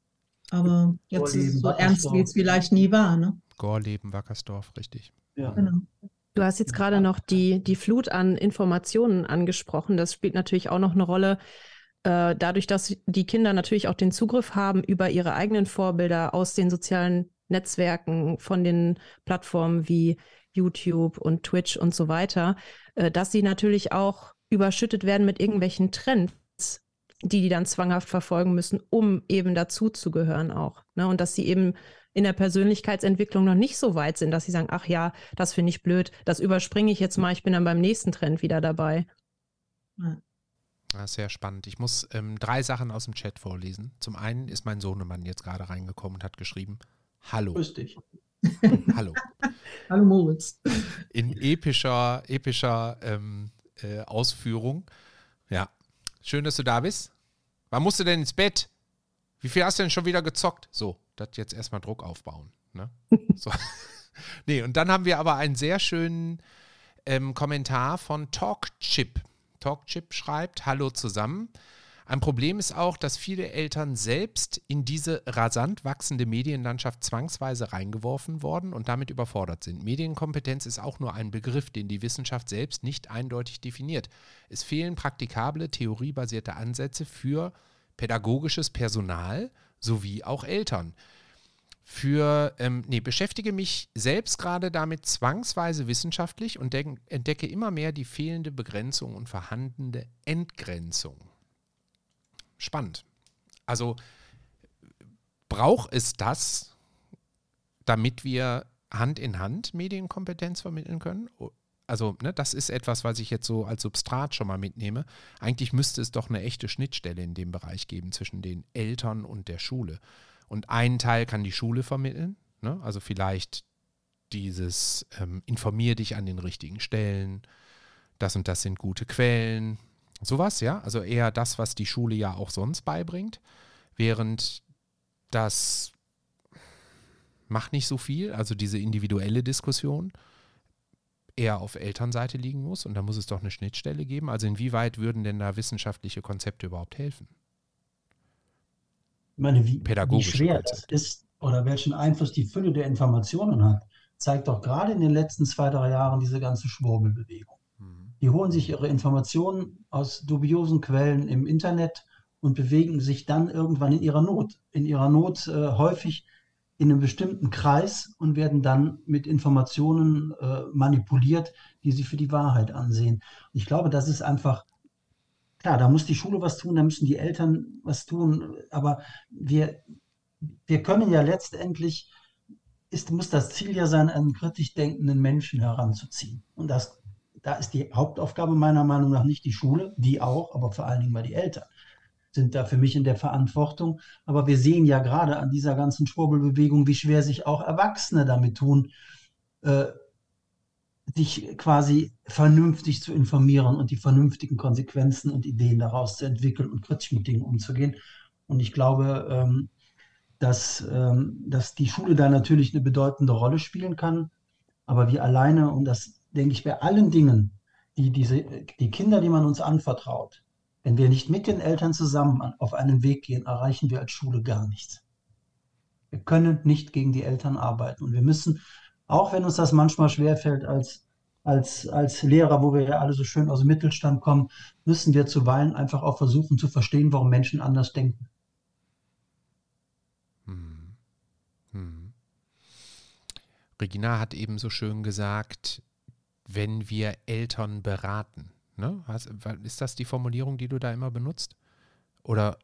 Aber jetzt ist es so ernst, wie es vielleicht nie war, ne? Gorleben, Wackersdorf, richtig. Ja. Genau. Du hast jetzt gerade noch die, die Flut an Informationen angesprochen. Das spielt natürlich auch noch eine Rolle. Äh, dadurch, dass die Kinder natürlich auch den Zugriff haben über ihre eigenen Vorbilder aus den sozialen Netzwerken, von den Plattformen wie YouTube und Twitch und so weiter, äh, dass sie natürlich auch überschüttet werden mit irgendwelchen Trends, die die dann zwanghaft verfolgen müssen, um eben dazuzugehören auch. Ne? Und dass sie eben in der Persönlichkeitsentwicklung noch nicht so weit sind, dass sie sagen, ach ja, das finde ich blöd, das überspringe ich jetzt mal, ich bin dann beim nächsten Trend wieder dabei. Ja, sehr spannend. Ich muss ähm, drei Sachen aus dem Chat vorlesen. Zum einen ist mein Sohnemann jetzt gerade reingekommen und hat geschrieben, Hallo. Grüß dich. [LAUGHS] Hallo. [LAUGHS] Hallo Moritz. In epischer, epischer ähm, äh, Ausführung. Ja, schön, dass du da bist. Wann musst du denn ins Bett? Wie viel hast du denn schon wieder gezockt? So, das jetzt erstmal Druck aufbauen. Ne? [LAUGHS] So. nee, und dann haben wir aber einen sehr schönen ähm, Kommentar von Talkchip. Talkchip schreibt: Hallo zusammen. Ein Problem ist auch, dass viele Eltern selbst in diese rasant wachsende Medienlandschaft zwangsweise reingeworfen worden und damit überfordert sind. Medienkompetenz ist auch nur ein Begriff, den die Wissenschaft selbst nicht eindeutig definiert. Es fehlen praktikable, theoriebasierte Ansätze für pädagogisches Personal sowie auch Eltern. Für, ähm, nee, beschäftige mich selbst gerade damit zwangsweise wissenschaftlich und entdecke immer mehr die fehlende Begrenzung und vorhandene Entgrenzung. Spannend. Also braucht es das, damit wir Hand in Hand Medienkompetenz vermitteln können? Also ne, das ist etwas, was ich jetzt so als Substrat schon mal mitnehme. Eigentlich müsste es doch eine echte Schnittstelle in dem Bereich geben zwischen den Eltern und der Schule. Und einen Teil kann die Schule vermitteln, ne? also vielleicht dieses ähm, informier dich an den richtigen Stellen, das und das sind gute Quellen, sowas, ja, also eher das, was die Schule ja auch sonst beibringt, während das macht nicht so viel, also diese individuelle Diskussion eher auf Elternseite liegen muss und da muss es doch eine Schnittstelle geben. Also inwieweit würden denn da wissenschaftliche Konzepte überhaupt helfen? Ich meine, wie, wie schwer Konzepte. das ist oder welchen Einfluss die Fülle der Informationen hat, zeigt doch gerade in den letzten zwei, drei Jahren diese ganze Schwurbelbewegung. Mhm. Die holen sich ihre Informationen aus dubiosen Quellen im Internet und bewegen sich dann irgendwann in ihrer Not. In ihrer Not äh, häufig in einem bestimmten Kreis und werden dann mit Informationen äh, manipuliert, die sie für die Wahrheit ansehen. Und ich glaube, das ist einfach, klar, da muss die Schule was tun, da müssen die Eltern was tun, aber wir, wir können ja letztendlich, ist, muss das Ziel ja sein, einen kritisch denkenden Menschen heranzuziehen. Und das, da ist die Hauptaufgabe meiner Meinung nach nicht die Schule, die auch, aber vor allen Dingen mal die Eltern sind da für mich in der Verantwortung. Aber wir sehen ja gerade an dieser ganzen Schwurbelbewegung, wie schwer sich auch Erwachsene damit tun, äh, sich quasi vernünftig zu informieren und die vernünftigen Konsequenzen und Ideen daraus zu entwickeln und kritisch mit Dingen umzugehen. Und ich glaube, ähm, dass, ähm, dass die Schule da natürlich eine bedeutende Rolle spielen kann. Aber wir alleine, und das denke ich bei allen Dingen, die, diese, die Kinder, die man uns anvertraut, wenn wir nicht mit den Eltern zusammen auf einen Weg gehen, erreichen wir als Schule gar nichts. Wir können nicht gegen die Eltern arbeiten. Und wir müssen, auch wenn uns das manchmal schwerfällt als, als, als Lehrer, wo wir ja alle so schön aus dem Mittelstand kommen, müssen wir zuweilen einfach auch versuchen zu verstehen, warum Menschen anders denken. Hm. Hm. Regina hat eben so schön gesagt, wenn wir Eltern beraten. Ne? Ist das die Formulierung, die du da immer benutzt? Oder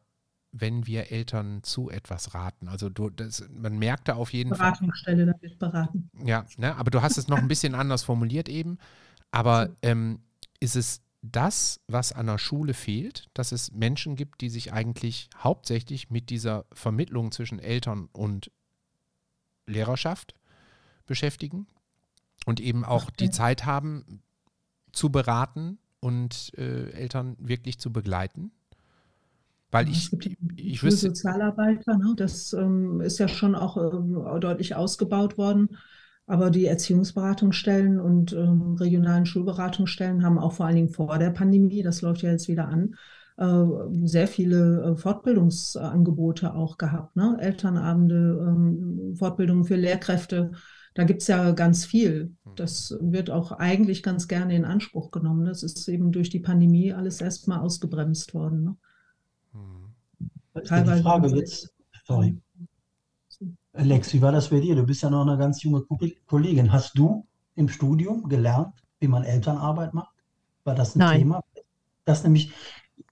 wenn wir Eltern zu etwas raten. Also du, das, man merkt da auf jeden Beratungsstelle, Fall. Beratungsstelle, da beraten. Ja, ne? aber du hast es noch ein bisschen anders formuliert eben. Aber ähm, ist es das, was an der Schule fehlt, dass es Menschen gibt, die sich eigentlich hauptsächlich mit dieser Vermittlung zwischen Eltern und Lehrerschaft beschäftigen und eben auch okay. die Zeit haben zu beraten und äh, Eltern wirklich zu begleiten? Weil ich, ich wüsste. Sozialarbeiter, ne? das ähm, ist ja schon auch äh, deutlich ausgebaut worden. Aber die Erziehungsberatungsstellen und ähm, regionalen Schulberatungsstellen haben auch vor allen Dingen vor der Pandemie, das läuft ja jetzt wieder an, äh, sehr viele äh, Fortbildungsangebote auch gehabt. Ne? Elternabende, ähm, Fortbildungen für Lehrkräfte, da gibt es ja ganz viel. Hm. Das wird auch eigentlich ganz gerne in Anspruch genommen. Das ist eben durch die Pandemie alles erstmal ausgebremst worden. Ne? Hm. Teilweise. Die Frage jetzt, sorry. Lex, wie war das bei dir? Du bist ja noch eine ganz junge Kollegin. Hast du im Studium gelernt, wie man Elternarbeit macht? War das ein Nein. Thema? Das nämlich,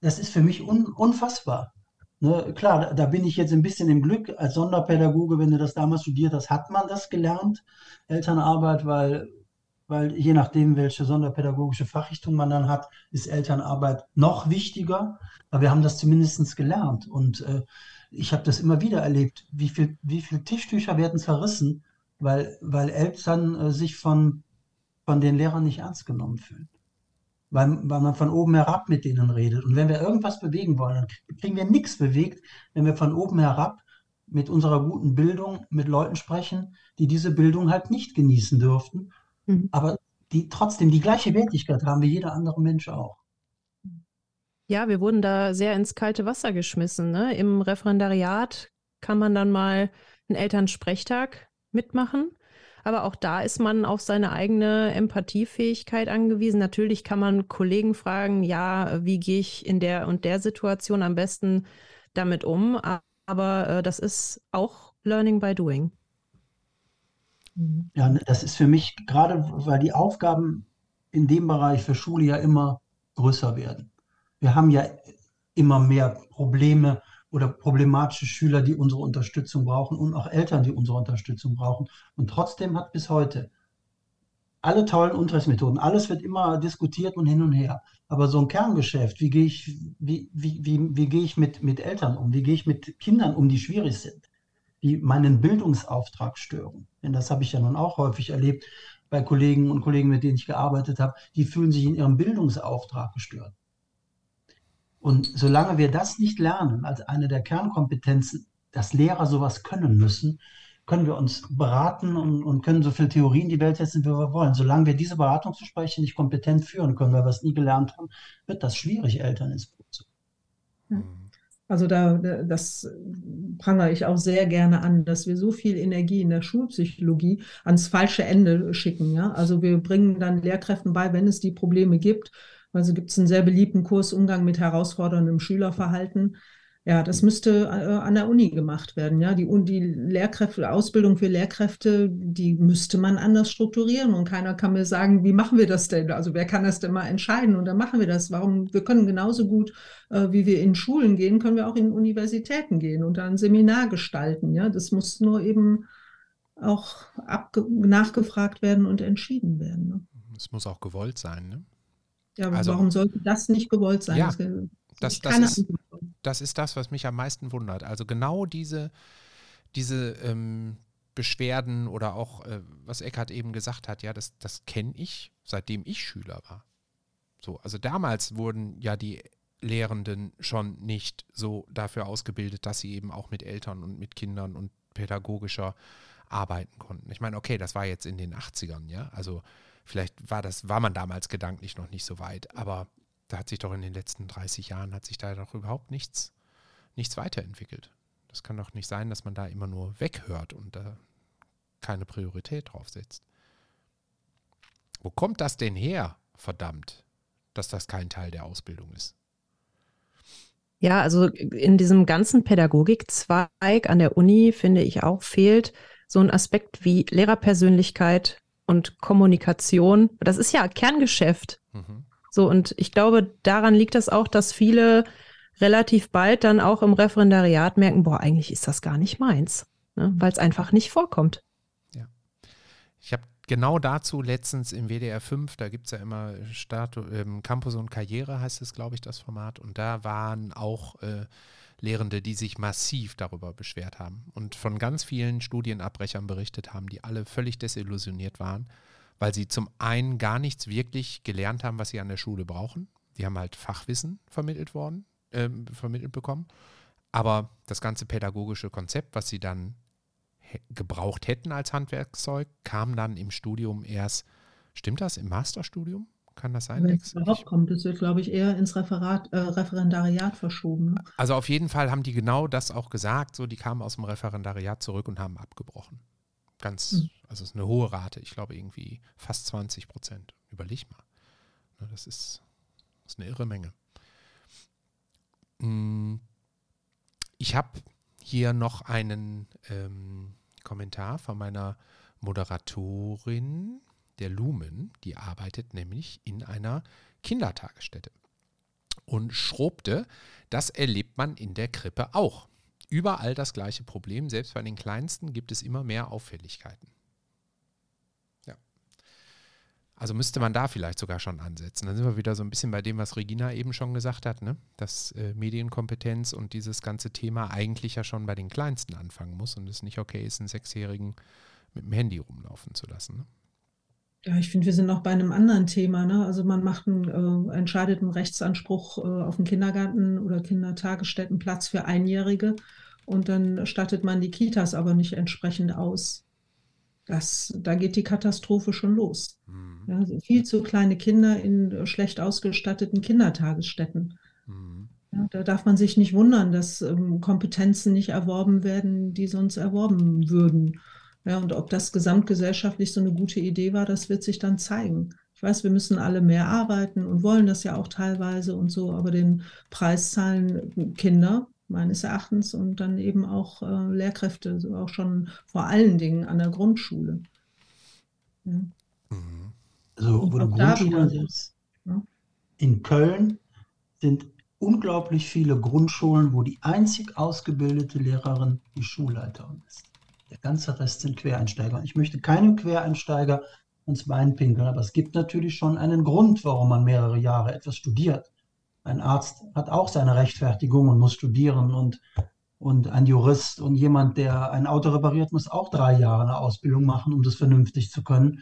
das ist für mich un, unfassbar. Ne, klar, da, bin ich jetzt ein bisschen im Glück als Sonderpädagoge, wenn du das damals studiert hast, hat man das gelernt, Elternarbeit, weil, weil je nachdem, welche sonderpädagogische Fachrichtung man dann hat, ist Elternarbeit noch wichtiger. Aber wir haben das zumindest gelernt. Und äh, ich habe das immer wieder erlebt, wie viel, wie viel Tischtücher werden zerrissen, weil, weil Eltern äh, sich von, von den Lehrern nicht ernst genommen fühlen weil, weil man von oben herab mit denen redet. Und wenn wir irgendwas bewegen wollen, dann kriegen wir nichts bewegt, wenn wir von oben herab mit unserer guten Bildung mit Leuten sprechen, die diese Bildung halt nicht genießen dürften, mhm. aber die trotzdem die gleiche Wertigkeit haben wie jeder andere Mensch auch. Ja, wir wurden da sehr ins kalte Wasser geschmissen. Ne? Im Referendariat kann man dann mal einen Elternsprechtag mitmachen. Aber auch da ist man auf seine eigene Empathiefähigkeit angewiesen. Natürlich kann man Kollegen fragen, ja, wie gehe ich in der und der Situation am besten damit um? Aber äh, das ist auch Learning by Doing. Ja, das ist für mich gerade, weil die Aufgaben in dem Bereich für Schule ja immer größer werden. Wir haben ja immer mehr Probleme oder problematische Schüler, die unsere Unterstützung brauchen und auch Eltern, die unsere Unterstützung brauchen. Und trotzdem hat bis heute alle tollen Unterrichtsmethoden, alles wird immer diskutiert und hin und her. Aber so ein Kerngeschäft, wie gehe ich, wie, wie, wie, wie gehe ich mit, mit Eltern um? Wie gehe ich mit Kindern um, die schwierig sind, die meinen Bildungsauftrag stören? Denn das habe ich ja nun auch häufig erlebt bei Kollegen und Kollegen, mit denen ich gearbeitet habe, die fühlen sich in ihrem Bildungsauftrag gestört. Und solange wir das nicht lernen, als eine der Kernkompetenzen, dass Lehrer sowas können müssen, können wir uns beraten und, und können so viel Theorien in die Welt setzen, wie wir wollen. Solange wir diese Beratungsgespräche nicht kompetent führen können, weil wir es nie gelernt haben, wird das schwierig, Eltern ins Boot zu. Also da, das prangere ich auch sehr gerne an, dass wir so viel Energie in der Schulpsychologie ans falsche Ende schicken. Ja? Also wir bringen dann Lehrkräften bei, wenn es die Probleme gibt. Also gibt es einen sehr beliebten Kurs Umgang mit herausforderndem Schülerverhalten. Ja, das müsste äh, an der Uni gemacht werden. Ja, die, die Lehrkräfte, Ausbildung für Lehrkräfte, die müsste man anders strukturieren. Und keiner kann mir sagen, wie machen wir das denn? Also wer kann das denn mal entscheiden? Und dann machen wir das. Warum? Wir können genauso gut, äh, wie wir in Schulen gehen, können wir auch in Universitäten gehen und dann ein Seminar gestalten. Ja, das muss nur eben auch nachgefragt werden und entschieden werden. Ne? Es muss auch gewollt sein. Ne? Ja, aber also, warum sollte das nicht gewollt sein? Ja, das, das, das, ist, das ist das, was mich am meisten wundert. Also genau diese, diese ähm, Beschwerden oder auch, äh, was Eckhard eben gesagt hat, ja, das, das kenne ich, seitdem ich Schüler war. So, also damals wurden ja die Lehrenden schon nicht so dafür ausgebildet, dass sie eben auch mit Eltern und mit Kindern und pädagogischer arbeiten konnten. Ich meine, okay, das war jetzt in den 80ern, ja. Also vielleicht war das, war man damals gedanklich noch nicht so weit, aber da hat sich doch in den letzten 30 Jahren, hat sich da doch überhaupt nichts, nichts weiterentwickelt. Das kann doch nicht sein, dass man da immer nur weghört und da keine Priorität drauf setzt. Wo kommt das denn her, verdammt, dass das kein Teil der Ausbildung ist? Ja, also in diesem ganzen Pädagogikzweig an der Uni, finde ich auch, fehlt so ein Aspekt wie Lehrerpersönlichkeit und Kommunikation. Das ist ja Kerngeschäft. Mhm. So, und ich glaube, daran liegt das auch, dass viele relativ bald dann auch im Referendariat merken, boah, eigentlich ist das gar nicht meins, ne? weil es einfach nicht vorkommt. Ja. Ich habe genau dazu letztens im WDR 5, da gibt es ja immer Statu ähm, Campus und Karriere, heißt es, glaube ich, das Format. Und da waren auch äh, Lehrende, die sich massiv darüber beschwert haben und von ganz vielen Studienabbrechern berichtet haben, die alle völlig desillusioniert waren weil sie zum einen gar nichts wirklich gelernt haben, was sie an der Schule brauchen. Die haben halt Fachwissen vermittelt worden, äh, vermittelt bekommen. Aber das ganze pädagogische Konzept, was sie dann gebraucht hätten als Handwerkszeug, kam dann im Studium erst, stimmt das, im Masterstudium? Kann das sein? Wenn es überhaupt kommt, das wird, glaube ich, eher ins Referat, äh, Referendariat verschoben. Also auf jeden Fall haben die genau das auch gesagt. So, die kamen aus dem Referendariat zurück und haben abgebrochen. Ganz, mhm. also es ist eine hohe Rate, ich glaube irgendwie fast 20 Prozent. Überleg mal. Ne, das ist, das ist eine irre Menge. Hm, ich habe hier noch einen ähm, Kommentar von meiner Moderatorin, der Lumen, die arbeitet nämlich in einer Kindertagesstätte und schrobte, das erlebt man in der Krippe auch überall das gleiche Problem. Selbst bei den kleinsten gibt es immer mehr Auffälligkeiten. Ja. Also müsste man da vielleicht sogar schon ansetzen. Dann sind wir wieder so ein bisschen bei dem, was Regina eben schon gesagt hat, ne? dass äh, Medienkompetenz und dieses ganze Thema eigentlich ja schon bei den Kleinsten anfangen muss und es nicht okay ist, einen Sechsjährigen mit dem Handy rumlaufen zu lassen. Ne? Ja, ich finde, wir sind noch bei einem anderen Thema. Ne? Also man macht einen, äh, entscheidet einen Rechtsanspruch äh, auf einen Kindergarten oder Kindertagesstättenplatz für Einjährige und dann stattet man die Kitas aber nicht entsprechend aus. Das, da geht die Katastrophe schon los. Mhm. Ja, also viel zu kleine Kinder in schlecht ausgestatteten Kindertagesstätten. Mhm. Ja, da darf man sich nicht wundern, dass ähm, Kompetenzen nicht erworben werden, die sonst erworben würden. Ja, und ob das gesamtgesellschaftlich so eine gute Idee war, das wird sich dann zeigen. Ich weiß, wir müssen alle mehr arbeiten und wollen das ja auch teilweise und so, aber den Preis zahlen Kinder meines Erachtens und dann eben auch äh, Lehrkräfte, so auch schon vor allen Dingen an der Grundschule. Ja. Mhm. Also, wo du Grundschulen ist, ja. in Köln sind unglaublich viele Grundschulen, wo die einzig ausgebildete Lehrerin die Schulleiterin ist. Der ganze Rest sind Quereinsteiger. Ich möchte keinem Quereinsteiger ins Bein pinkeln, aber es gibt natürlich schon einen Grund, warum man mehrere Jahre etwas studiert. Ein Arzt hat auch seine Rechtfertigung und muss studieren und, und ein Jurist und jemand, der ein Auto repariert, muss auch drei Jahre eine Ausbildung machen, um das vernünftig zu können.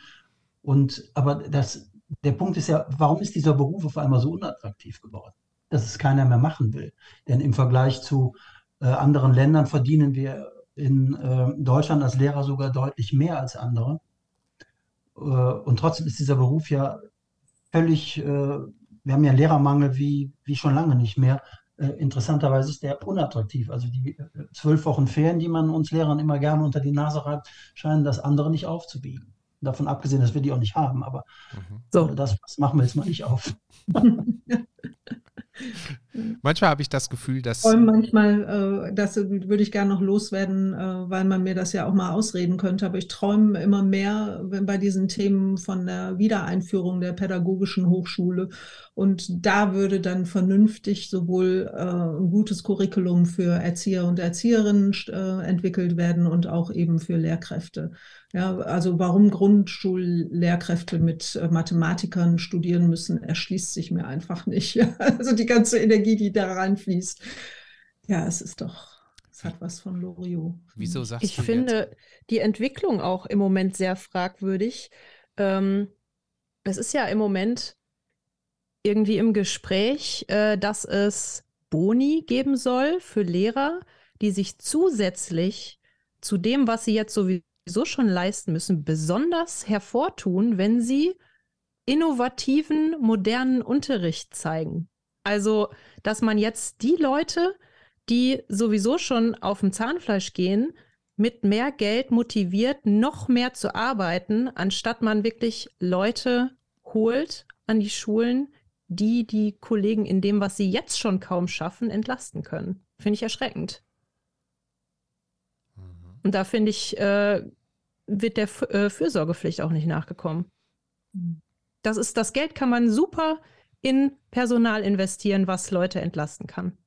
Und, aber das, der Punkt ist ja, warum ist dieser Beruf auf einmal so unattraktiv geworden? Dass es keiner mehr machen will. Denn im Vergleich zu äh, anderen Ländern verdienen wir in äh, Deutschland als Lehrer sogar deutlich mehr als andere. Äh, und trotzdem ist dieser Beruf ja völlig, äh, wir haben ja Lehrermangel wie, wie schon lange nicht mehr. äh, interessanterweise ist der unattraktiv. Also die äh, zwölf Wochen Ferien, die man uns Lehrern immer gerne unter die Nase reibt, scheinen das andere nicht aufzubiegen. Davon abgesehen, dass wir die auch nicht haben, aber mhm. so. Das, das machen wir jetzt mal nicht auf. [LAUGHS] [LAUGHS] Manchmal habe ich das Gefühl, dass. Manchmal, äh, das würde ich gerne noch loswerden, äh, weil man mir das ja auch mal ausreden könnte, aber ich träume immer mehr bei diesen Themen von der Wiedereinführung der pädagogischen Hochschule. Und da würde dann vernünftig sowohl äh, ein gutes Curriculum für Erzieher und Erzieherinnen äh, entwickelt werden und auch eben für Lehrkräfte. Ja, also warum Grundschullehrkräfte mit äh, Mathematikern studieren müssen, erschließt sich mir einfach nicht. [LAUGHS] Also die ganze Energie, die da reinfließt. Ja, es ist doch, es hat was von Loriot. Wieso sagst ich du Ich finde jetzt? die Entwicklung auch im Moment sehr fragwürdig. Ähm, es ist ja im Moment irgendwie im Gespräch, äh, dass es Boni geben soll für Lehrer, die sich zusätzlich zu dem, was sie jetzt sowieso sowieso schon leisten müssen, besonders hervortun, wenn sie innovativen, modernen Unterricht zeigen. Also, dass man jetzt die Leute, die sowieso schon auf dem Zahnfleisch gehen, mit mehr Geld motiviert, noch mehr zu arbeiten, anstatt man wirklich Leute holt an die Schulen, die die Kollegen in dem, was sie jetzt schon kaum schaffen, entlasten können. Finde ich erschreckend. Mhm. Und da finde ich, äh, wird der äh, Fürsorgepflicht auch nicht nachgekommen. Mhm. Das ist, das Geld kann man super in Personal investieren, was Leute entlasten kann.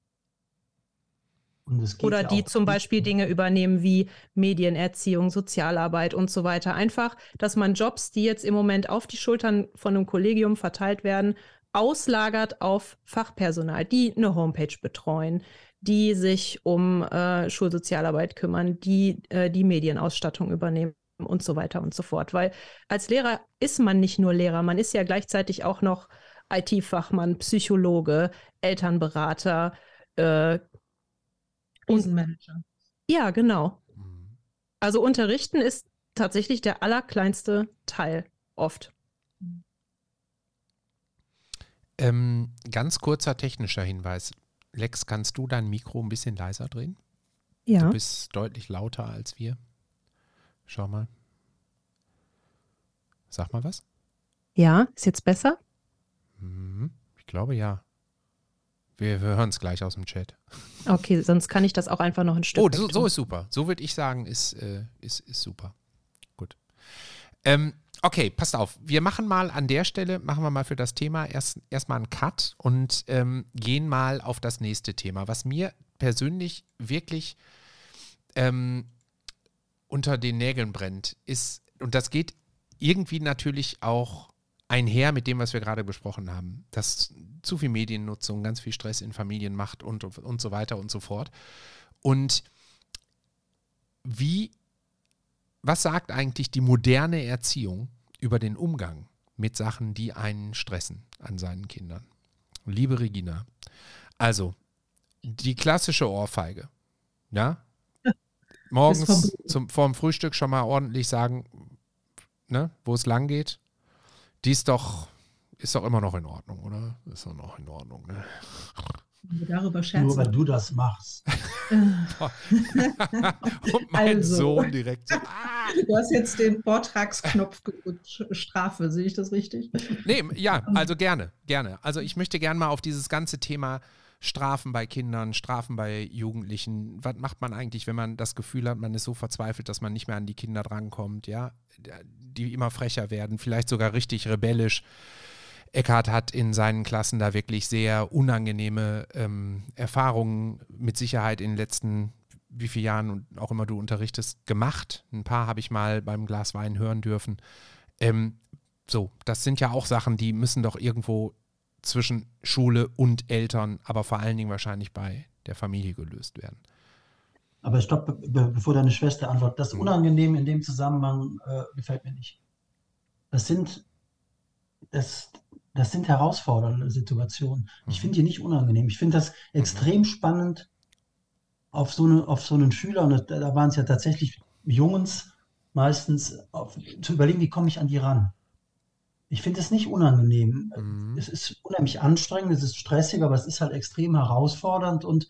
Oder ja die zum Beispiel Dinge übernehmen wie Medienerziehung, Sozialarbeit und so weiter. Einfach, dass man Jobs, die jetzt im Moment auf die Schultern von einem Kollegium verteilt werden, auslagert auf Fachpersonal, die eine Homepage betreuen, die sich um äh, Schulsozialarbeit kümmern, die äh, die Medienausstattung übernehmen und so weiter und so fort. Weil als Lehrer ist man nicht nur Lehrer, man ist ja gleichzeitig auch noch IT-Fachmann, Psychologe, Elternberater, äh, Krisenmanager. Ja, genau. Mhm. Also unterrichten ist tatsächlich der allerkleinste Teil oft. Ähm, ganz kurzer technischer Hinweis. Lex, kannst du dein Mikro ein bisschen leiser drehen? Ja. Du bist deutlich lauter als wir. Schau mal. Sag mal was. Ja, ist jetzt besser? Mhm, ich glaube ja. Wir, wir hören es gleich aus dem Chat. Okay, sonst kann ich das auch einfach noch ein Stück. Oh, so, so, ist super. So würde ich sagen, ist, äh, ist, ist super. Gut. Ähm, okay, passt auf. Wir machen mal an der Stelle, machen wir mal für das Thema erst erstmal einen Cut und ähm, gehen mal auf das nächste Thema, was mir persönlich wirklich ähm, unter den Nägeln brennt, ist, und das geht irgendwie natürlich auch einher mit dem, was wir gerade besprochen haben, dass zu viel Mediennutzung ganz viel Stress in Familien macht und, und, und so weiter und so fort. Und wie, was sagt eigentlich die moderne Erziehung über den Umgang mit Sachen, die einen stressen an seinen Kindern? Liebe Regina, also die klassische Ohrfeige, ja, morgens zum, vorm Frühstück schon mal ordentlich sagen, ne, wo es lang geht. Die ist doch, ist doch immer noch in Ordnung, oder? Ist doch noch in Ordnung, ne? Darüber scherzen. Nur weil du das machst. [LAUGHS] Und mein also, Sohn direkt so, [LAUGHS] ah. Du hast jetzt den Vortragsknopf gedrückt, Strafe, sehe ich das richtig? Nee, ja, also gerne, gerne. Also ich möchte gerne mal auf dieses ganze Thema Strafen bei Kindern, Strafen bei Jugendlichen. Was macht man eigentlich, wenn man das Gefühl hat, man ist so verzweifelt, dass man nicht mehr an die Kinder drankommt, ja? Die immer frecher werden, vielleicht sogar richtig rebellisch. Eckhart hat in seinen Klassen da wirklich sehr unangenehme ähm, Erfahrungen mit Sicherheit in den letzten wie viele Jahren und auch immer du unterrichtest, gemacht. Ein paar habe ich mal beim Glas Wein hören dürfen. Ähm, so, das sind ja auch Sachen, die müssen doch irgendwo zwischen Schule und Eltern, aber vor allen Dingen wahrscheinlich bei der Familie gelöst werden. Aber stopp, be bevor deine Schwester antwortet. Das mhm. Unangenehm in dem Zusammenhang äh, gefällt mir nicht. Das sind, das, das sind herausfordernde Situationen. Ich finde die nicht unangenehm. Ich finde das mhm. extrem spannend auf so, eine, auf so einen Schüler, und da waren es ja tatsächlich Jungs meistens, auf, zu überlegen, wie komme ich an die ran ich finde es nicht unangenehm. Mhm. Es ist unheimlich anstrengend, es ist stressig, aber es ist halt extrem herausfordernd und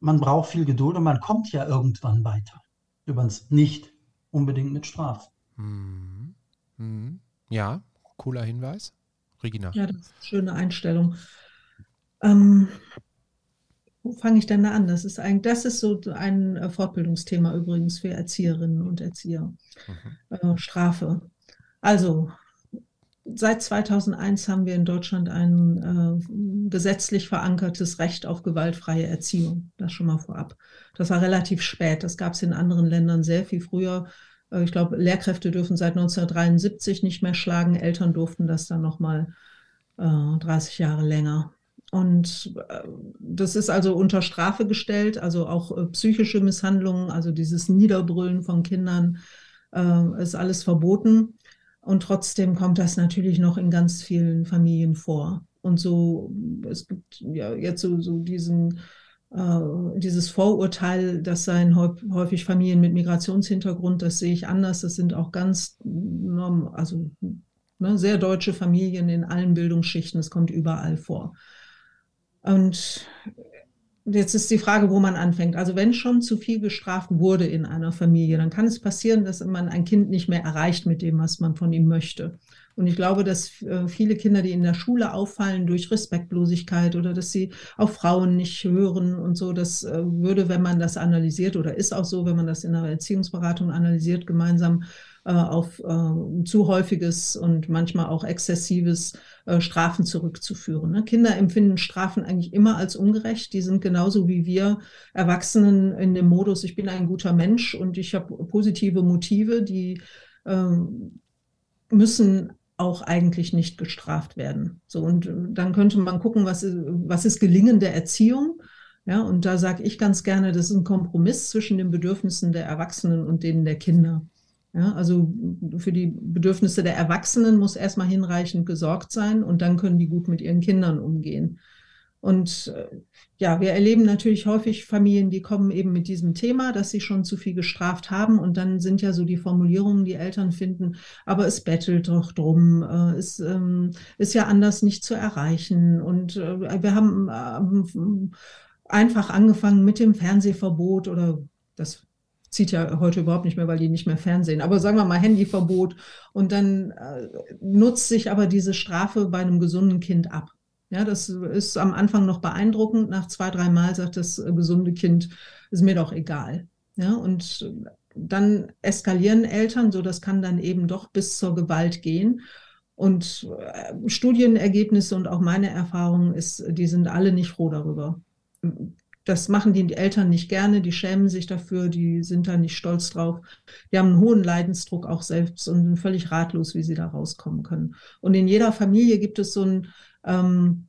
man braucht viel Geduld und man kommt ja irgendwann weiter. Übrigens nicht unbedingt mit Strafen. Mhm. Mhm. Ja, cooler Hinweis. Regina. Ja, das ist eine schöne Einstellung. Ähm, wo fange ich denn da an? Das ist ein, das ist so ein äh, Fortbildungsthema übrigens für Erzieherinnen und Erzieher. Mhm. Äh, Strafe. Also, seit 2001 haben wir in Deutschland ein äh, gesetzlich verankertes Recht auf gewaltfreie Erziehung. Das schon mal vorab. Das war relativ spät. Das gab es in anderen Ländern sehr viel früher. Äh, ich glaube, Lehrkräfte dürfen seit 1973 nicht mehr schlagen. Eltern durften das dann noch mal äh, 30 Jahre länger. Und äh, das ist also unter Strafe gestellt, also auch äh, psychische Misshandlungen, also dieses Niederbrüllen von Kindern äh, ist alles verboten. Und trotzdem kommt das natürlich noch in ganz vielen Familien vor. Und so, es gibt ja jetzt so, so diesen, äh, dieses Vorurteil, das seien häufig Familien mit Migrationshintergrund, das sehe ich anders. Das sind auch ganz, also ne, sehr deutsche Familien in allen Bildungsschichten. Es kommt überall vor. Und jetzt ist die Frage, wo man anfängt. Also wenn schon zu viel gestraft wurde in einer Familie, dann kann es passieren, dass man ein Kind nicht mehr erreicht mit dem, was man von ihm möchte. Und ich glaube, dass äh, viele Kinder, die in der Schule auffallen durch Respektlosigkeit oder dass sie auf Frauen nicht hören und so, das äh, würde, wenn man das analysiert oder ist auch so, wenn man das in der Erziehungsberatung analysiert, gemeinsam auf äh, zu häufiges und manchmal auch exzessives äh, Strafen zurückzuführen. Ne? Kinder empfinden Strafen eigentlich immer als ungerecht. Die sind genauso wie wir Erwachsenen in dem Modus, ich bin ein guter Mensch und ich habe positive Motive, die ähm, müssen auch eigentlich nicht gestraft werden. So, und dann könnte man gucken, was was ist gelingende Erziehung? Ja, und da sage ich ganz gerne, das ist ein Kompromiss zwischen den Bedürfnissen der Erwachsenen und denen der Kinder. Ja, also für die Bedürfnisse der Erwachsenen muss erstmal hinreichend gesorgt sein und dann können die gut mit ihren Kindern umgehen. Und äh, ja, wir erleben natürlich häufig Familien, die kommen eben mit diesem Thema, dass sie schon zu viel gestraft haben. Und dann sind ja so die Formulierungen, die Eltern finden, aber es bettelt doch drum, äh, es ähm, ist ja anders nicht zu erreichen. Und äh, wir haben äh, einfach angefangen mit dem Fernsehverbot oder das zieht ja heute überhaupt nicht mehr, weil die nicht mehr Fernsehen. Aber sagen wir mal Handyverbot. Und dann äh, nutzt sich aber diese Strafe bei einem gesunden Kind ab. Ja, das ist am Anfang noch beeindruckend. Nach zwei, drei Mal sagt das äh, gesunde Kind, ist mir doch egal. Ja, und dann eskalieren Eltern, so das kann dann eben doch bis zur Gewalt gehen. Und äh, Studienergebnisse und auch meine Erfahrung ist, die sind alle nicht froh darüber das machen die Eltern nicht gerne, die schämen sich dafür, die sind da nicht stolz drauf. Die haben einen hohen Leidensdruck auch selbst und sind völlig ratlos, wie sie da rauskommen können. Und in jeder Familie gibt es so ein, ähm,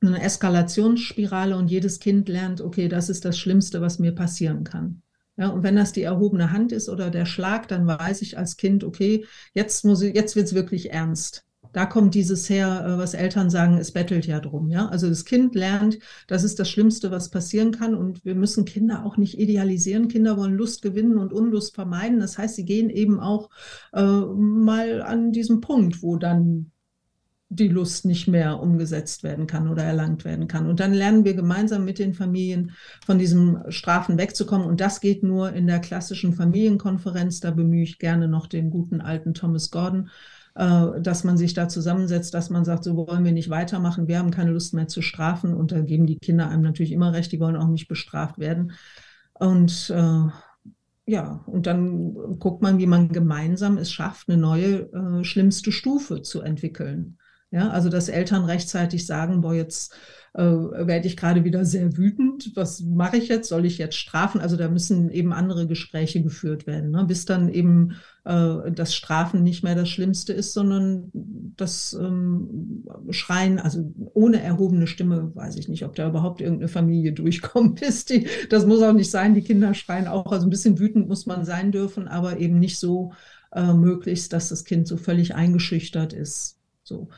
eine Eskalationsspirale und jedes Kind lernt, okay, das ist das Schlimmste, was mir passieren kann. Ja, und wenn das die erhobene Hand ist oder der Schlag, dann weiß ich als Kind, okay, jetzt muss ich, jetzt wird es wirklich ernst da kommt dieses her, äh, was Eltern sagen, es bettelt ja drum. Ja? Also das Kind lernt, das ist das Schlimmste, was passieren kann. Und wir müssen Kinder auch nicht idealisieren. Kinder wollen Lust gewinnen und Unlust vermeiden. Das heißt, sie gehen eben auch äh, mal an diesem Punkt, wo dann die Lust nicht mehr umgesetzt werden kann oder erlangt werden kann. Und dann lernen wir gemeinsam mit den Familien von diesen Strafen wegzukommen. Und das geht nur in der klassischen Familienkonferenz. Da bemühe ich gerne noch den guten alten Thomas Gordon dass man sich da zusammensetzt, dass man sagt, so wollen wir nicht weitermachen, wir haben keine Lust mehr zu strafen. Und da geben die Kinder einem natürlich immer recht, die wollen auch nicht bestraft werden. Und äh, ja, und dann guckt man, wie man gemeinsam es schafft, eine neue äh, schlimmste Stufe zu entwickeln. Ja, also dass Eltern rechtzeitig sagen, boah, jetzt äh, werde ich gerade wieder sehr wütend. Was mache ich jetzt? Soll ich jetzt strafen? Also da müssen eben andere Gespräche geführt werden, ne? bis dann eben äh, das Strafen nicht mehr das Schlimmste ist, sondern das ähm, Schreien, also ohne erhobene Stimme, weiß ich nicht, ob da überhaupt irgendeine Familie [LAUGHS] durchkommt. Ist die, das muss auch nicht sein. Die Kinder schreien auch, also ein bisschen wütend muss man sein dürfen, aber eben nicht so äh, möglichst, dass das Kind so völlig eingeschüchtert ist. So.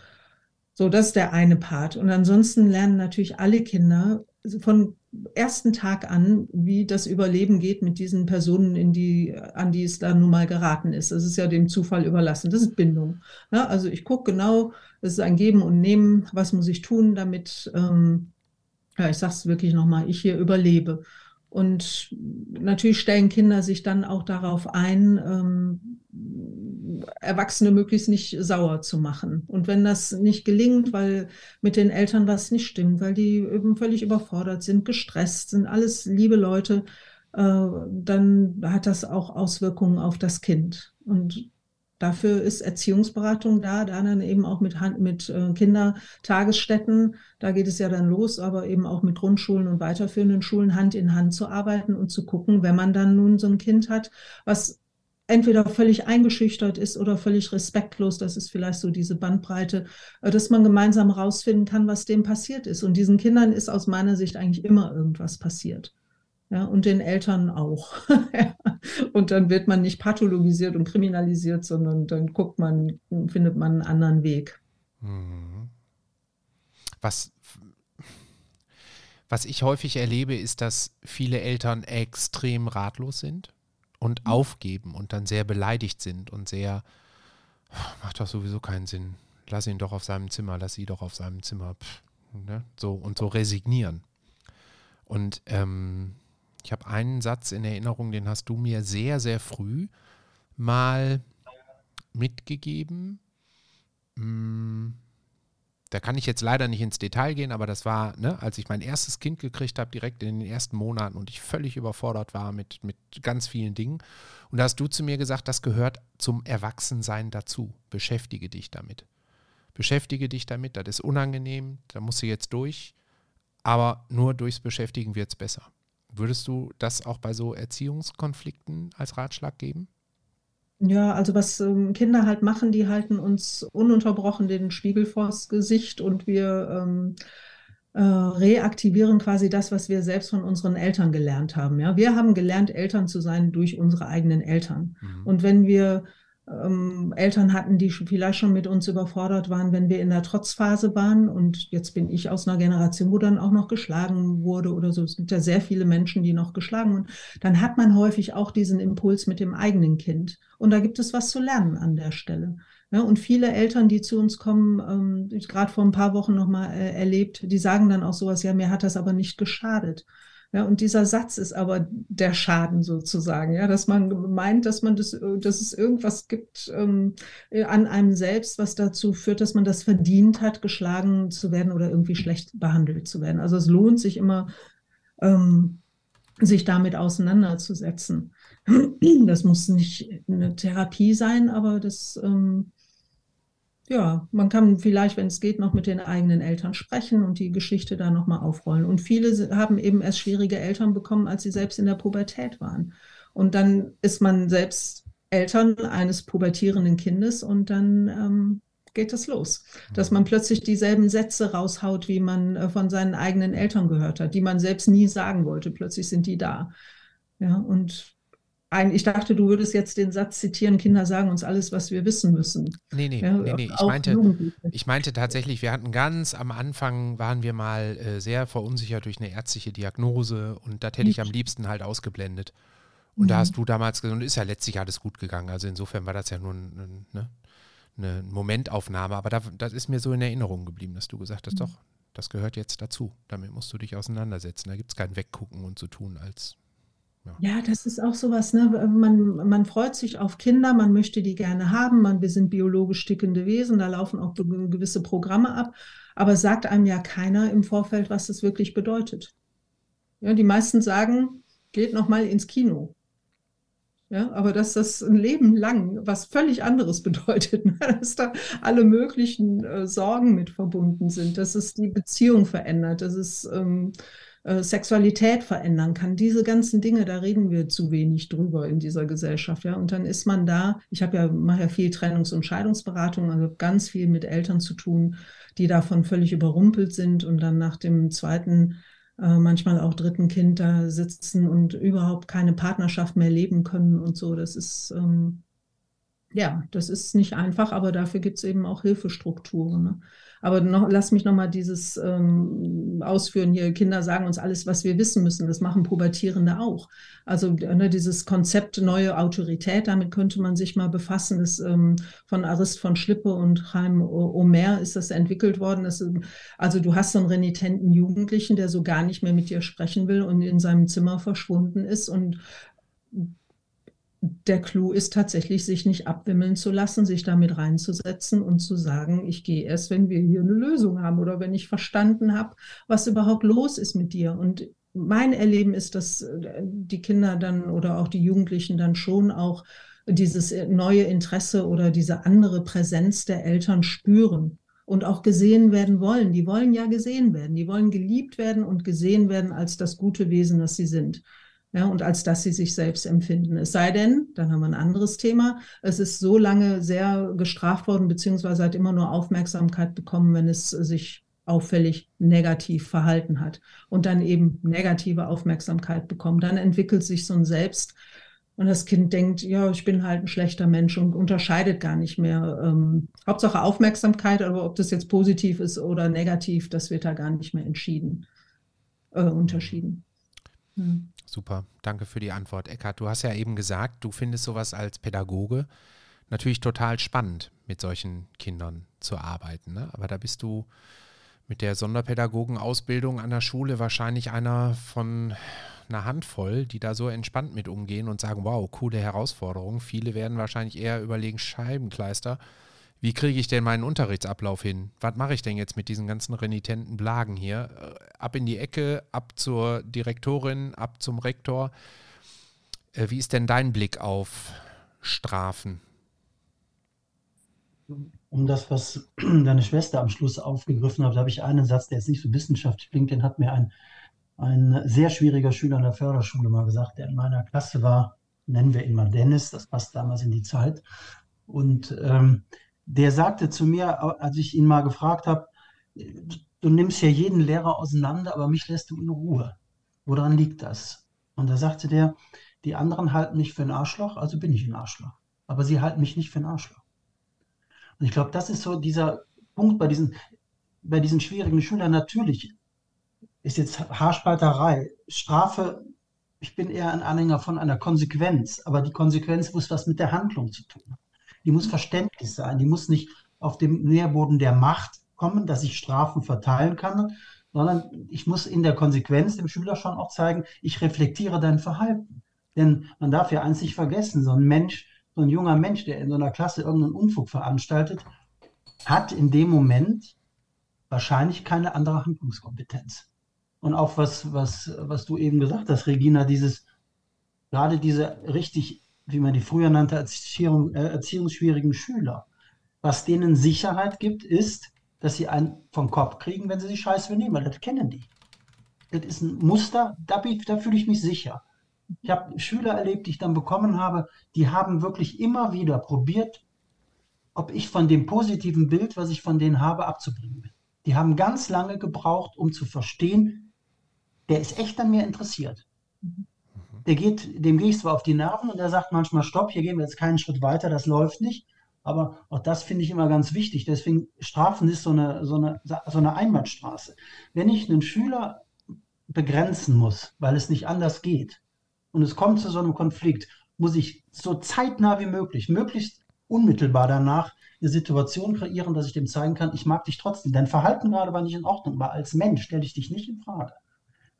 So, das ist der eine Part. Und ansonsten lernen natürlich alle Kinder von ersten Tag an, wie das Überleben geht mit diesen Personen, in die, an die es da nun mal geraten ist. Das ist ja dem Zufall überlassen. Das ist Bindung. Ja, also ich gucke genau, es ist ein Geben und Nehmen. Was muss ich tun, damit, ähm, ja, ich sage es wirklich nochmal, ich hier überlebe. Und natürlich stellen Kinder sich dann auch darauf ein, ähm, Erwachsene möglichst nicht sauer zu machen. Und wenn das nicht gelingt, weil mit den Eltern was nicht stimmt, weil die eben völlig überfordert sind, gestresst sind, alles liebe Leute, äh, dann hat das auch Auswirkungen auf das Kind. Und Dafür ist Erziehungsberatung da, da dann eben auch mit, Hand, mit äh, Kindertagesstätten, da geht es ja dann los, aber eben auch mit Grundschulen und weiterführenden Schulen Hand in Hand zu arbeiten und zu gucken, wenn man dann nun so ein Kind hat, was entweder völlig eingeschüchtert ist oder völlig respektlos, das ist vielleicht so diese Bandbreite, äh, dass man gemeinsam rausfinden kann, was dem passiert ist. Und diesen Kindern ist aus meiner Sicht eigentlich immer irgendwas passiert ja, und den Eltern auch. [LAUGHS] und dann wird man nicht pathologisiert und kriminalisiert, sondern dann guckt man, findet man einen anderen Weg. Mhm. Was, was ich häufig erlebe, ist, dass viele Eltern extrem ratlos sind und mhm. aufgeben und dann sehr beleidigt sind und sehr, macht doch sowieso keinen Sinn. Lass ihn doch auf seinem Zimmer, lass sie doch auf seinem Zimmer. Pff, ne? So und so resignieren. Und ähm, ich habe einen Satz in Erinnerung, den hast du mir sehr, sehr früh mal mitgegeben. Hm, da kann ich jetzt leider nicht ins Detail gehen, aber das war, ne, als ich mein erstes Kind gekriegt habe, direkt in den ersten Monaten und ich völlig überfordert war mit, mit ganz vielen Dingen. Und da hast du zu mir gesagt, das gehört zum Erwachsensein dazu. Beschäftige dich damit. Beschäftige dich damit, das ist unangenehm, da musst du jetzt durch, aber nur durchs Beschäftigen wird es besser. Würdest du das auch bei so Erziehungskonflikten als Ratschlag geben? Ja, also was ähm, Kinder halt machen, die halten uns ununterbrochen den Spiegel vors Gesicht und wir ähm, äh, reaktivieren quasi das, was wir selbst von unseren Eltern gelernt haben. Ja, wir haben gelernt, Eltern zu sein durch unsere eigenen Eltern. Mhm. Und wenn wir ähm, Eltern hatten, die vielleicht schon mit uns überfordert waren, wenn wir in der Trotzphase waren. Und jetzt bin ich aus einer Generation, wo dann auch noch geschlagen wurde oder so. Es gibt ja sehr viele Menschen, die noch geschlagen wurden. Dann hat man häufig auch diesen Impuls mit dem eigenen Kind. Und da gibt es was zu lernen an der Stelle. Ja, und viele Eltern, die zu uns kommen, ähm, ich gerade vor ein paar Wochen nochmal äh, erlebt, die sagen dann auch sowas, ja, mir hat das aber nicht geschadet. Ja, und dieser Satz ist aber der Schaden sozusagen, ja, dass man meint, dass man das, dass es irgendwas gibt ähm, an einem selbst, was dazu führt, dass man das verdient hat, geschlagen zu werden oder irgendwie schlecht behandelt zu werden. Also es lohnt sich immer, ähm, sich damit auseinanderzusetzen. Das muss nicht eine Therapie sein, aber das ähm, ja, man kann vielleicht, wenn es geht, noch mit den eigenen Eltern sprechen und die Geschichte da nochmal aufrollen. Und viele haben eben erst schwierige Eltern bekommen, als sie selbst in der Pubertät waren. Und dann ist man selbst Eltern eines pubertierenden Kindes und dann ähm, geht es los, dass man plötzlich dieselben Sätze raushaut, wie man äh, von seinen eigenen Eltern gehört hat, die man selbst nie sagen wollte. Plötzlich sind die da. Ja, und ein, ich dachte, du würdest jetzt den Satz zitieren, Kinder sagen uns alles, was wir wissen müssen. Nee, nee, ja, nee, nee. Ich, meinte, ich meinte tatsächlich, wir hatten ganz am Anfang, waren wir mal äh, sehr verunsichert durch eine ärztliche Diagnose und das hätte ich am liebsten halt ausgeblendet. Und mhm. da hast du damals gesagt, und ist ja letztlich alles gut gegangen. Also insofern war das ja nur ein, ne, eine Momentaufnahme, aber da, das ist mir so in Erinnerung geblieben, dass du gesagt hast, mhm. doch, das gehört jetzt dazu. Damit musst du dich auseinandersetzen. Da gibt es kein Weggucken und zu so tun, als ja. das ist auch sowas. Ne? Man, man freut sich auf Kinder, man möchte die gerne haben. Man, wir sind biologisch stickende Wesen, da laufen auch gewisse Programme ab. Aber sagt einem ja keiner im Vorfeld, was das wirklich bedeutet. Ja, die meisten sagen, geht noch mal ins Kino. Ja, aber dass das ein Leben lang was völlig anderes [LAUGHS] bedeutet, ne? dass da alle möglichen äh, Sorgen mit verbunden sind, dass es die Beziehung verändert, dass es ähm, äh, Sexualität verändern kann. Diese ganzen Dinge, da reden wir zu wenig drüber in dieser Gesellschaft. Ja? Und dann ist man da, ich habe ja, mache ja viel Trennungs- und Scheidungsberatung, also ganz viel mit Eltern zu tun, die davon völlig überrumpelt sind und dann nach dem zweiten äh, manchmal auch dritten Kind da sitzen und überhaupt keine Partnerschaft mehr leben können und so. Das ist ähm, Ja, das ist nicht einfach, aber dafür gibt es eben auch Hilfestrukturen. Ne? Aber noch, lass mich nochmal dieses ähm, ausführen hier. Kinder sagen uns alles, was wir wissen müssen. Das machen Pubertierende auch. Also ne, dieses Konzept neue Autorität, damit könnte man sich mal befassen. Das, ähm, von Arist von Schlippe und Chaim Omer ist das entwickelt worden. Das, also du hast so einen renitenten Jugendlichen, der so gar nicht mehr mit dir sprechen will und in seinem Zimmer verschwunden ist und der Clou ist tatsächlich, sich nicht abwimmeln zu lassen, sich damit reinzusetzen und zu sagen, ich gehe erst, wenn wir hier eine Lösung haben oder wenn ich verstanden habe, was überhaupt los ist mit dir. Und mein Erleben ist, dass äh, die Kinder dann oder auch die Jugendlichen dann schon auch dieses neue Interesse oder diese andere Präsenz der Eltern spüren und auch gesehen werden wollen. Die wollen ja gesehen werden, die wollen geliebt werden und gesehen werden als das gute Wesen, das sie sind ja, und als dass sie sich selbst empfinden. Es sei denn, dann haben wir ein anderes Thema, es ist so lange sehr gestraft worden, beziehungsweise hat immer nur Aufmerksamkeit bekommen, wenn es sich auffällig negativ verhalten hat und dann eben negative Aufmerksamkeit bekommen. Dann entwickelt sich so ein Selbst und das Kind denkt, ja, ich bin halt ein schlechter Mensch und unterscheidet gar nicht mehr. Ähm, Hauptsache Aufmerksamkeit, aber ob das jetzt positiv ist oder negativ, das wird da gar nicht mehr entschieden, äh, unterschieden. Hm. Super, danke für die Antwort. Eckhard, du hast ja eben gesagt, du findest sowas als Pädagoge natürlich total spannend, mit solchen Kindern zu arbeiten. Ne? Aber da bist du mit der Sonderpädagogenausbildung an der Schule wahrscheinlich einer von einer Handvoll, die da so entspannt mit umgehen und sagen, wow, coole Herausforderung. Viele werden wahrscheinlich eher überlegen, Scheibenkleister wie kriege ich denn meinen Unterrichtsablauf hin? Was mache ich denn jetzt mit diesen ganzen renitenten Blagen hier? Äh, ab in die Ecke, ab zur Direktorin, ab zum Rektor. Äh, wie ist denn dein Blick auf Strafen? Um das, was [CLEARS THROAT] deine Schwester am Schluss aufgegriffen hat, habe ich einen Satz, der jetzt nicht so wissenschaftlich klingt, den hat mir ein, ein sehr schwieriger Schüler in der Förderschule mal gesagt, der in meiner Klasse war, nennen wir ihn mal Dennis, das passt damals in die Zeit. Und ähm, der sagte zu mir, als ich ihn mal gefragt habe, du nimmst ja jeden Lehrer auseinander, aber mich lässt du in Ruhe. Woran liegt das? Und da sagte der, die anderen halten mich für ein Arschloch, also bin ich ein Arschloch. Aber sie halten mich nicht für ein Arschloch. Und ich glaube, das ist so dieser Punkt bei diesen, bei diesen schwierigen Schülern. Natürlich ist jetzt Haarspalterei, Strafe. Ich bin eher ein Anhänger von einer Konsequenz, aber die Konsequenz muss was mit der Handlung zu tun haben die muss verständlich sein, die muss nicht auf dem Nährboden der Macht kommen, dass ich Strafen verteilen kann, sondern ich muss in der Konsequenz dem Schüler schon auch zeigen, ich reflektiere dein Verhalten. Denn man darf ja eins nicht vergessen, so ein Mensch, so ein junger Mensch, der in so einer Klasse irgendeinen Unfug veranstaltet, hat in dem Moment wahrscheinlich keine andere Handlungskompetenz. Und auch was, was, was du eben gesagt hast, Regina, dieses, gerade diese richtig wie man die früher nannte, Erziehung, äh, erziehungsschwierigen Schüler. Was denen Sicherheit gibt, ist, dass sie einen vom Kopf kriegen, wenn sie sich scheiße benehmen, weil das kennen die. Das ist ein Muster, da, da fühle ich mich sicher. Ich habe Schüler erlebt, die ich dann bekommen habe, die haben wirklich immer wieder probiert, ob ich von dem positiven Bild, was ich von denen habe, abzubringen bin. Die haben ganz lange gebraucht, um zu verstehen, der ist echt an mir interessiert. Mhm der geht, dem gehe ich zwar auf die Nerven und er sagt manchmal, stopp, hier gehen wir jetzt keinen Schritt weiter, das läuft nicht. Aber auch das finde ich immer ganz wichtig. Deswegen Strafen ist so eine, so eine, so eine Einbahnstraße. Wenn ich einen Schüler begrenzen muss, weil es nicht anders geht, und es kommt zu so einem Konflikt, muss ich so zeitnah wie möglich, möglichst unmittelbar danach eine Situation kreieren, dass ich dem zeigen kann, ich mag dich trotzdem. Dein Verhalten gerade war nicht in Ordnung, aber als Mensch stelle ich dich nicht in Frage.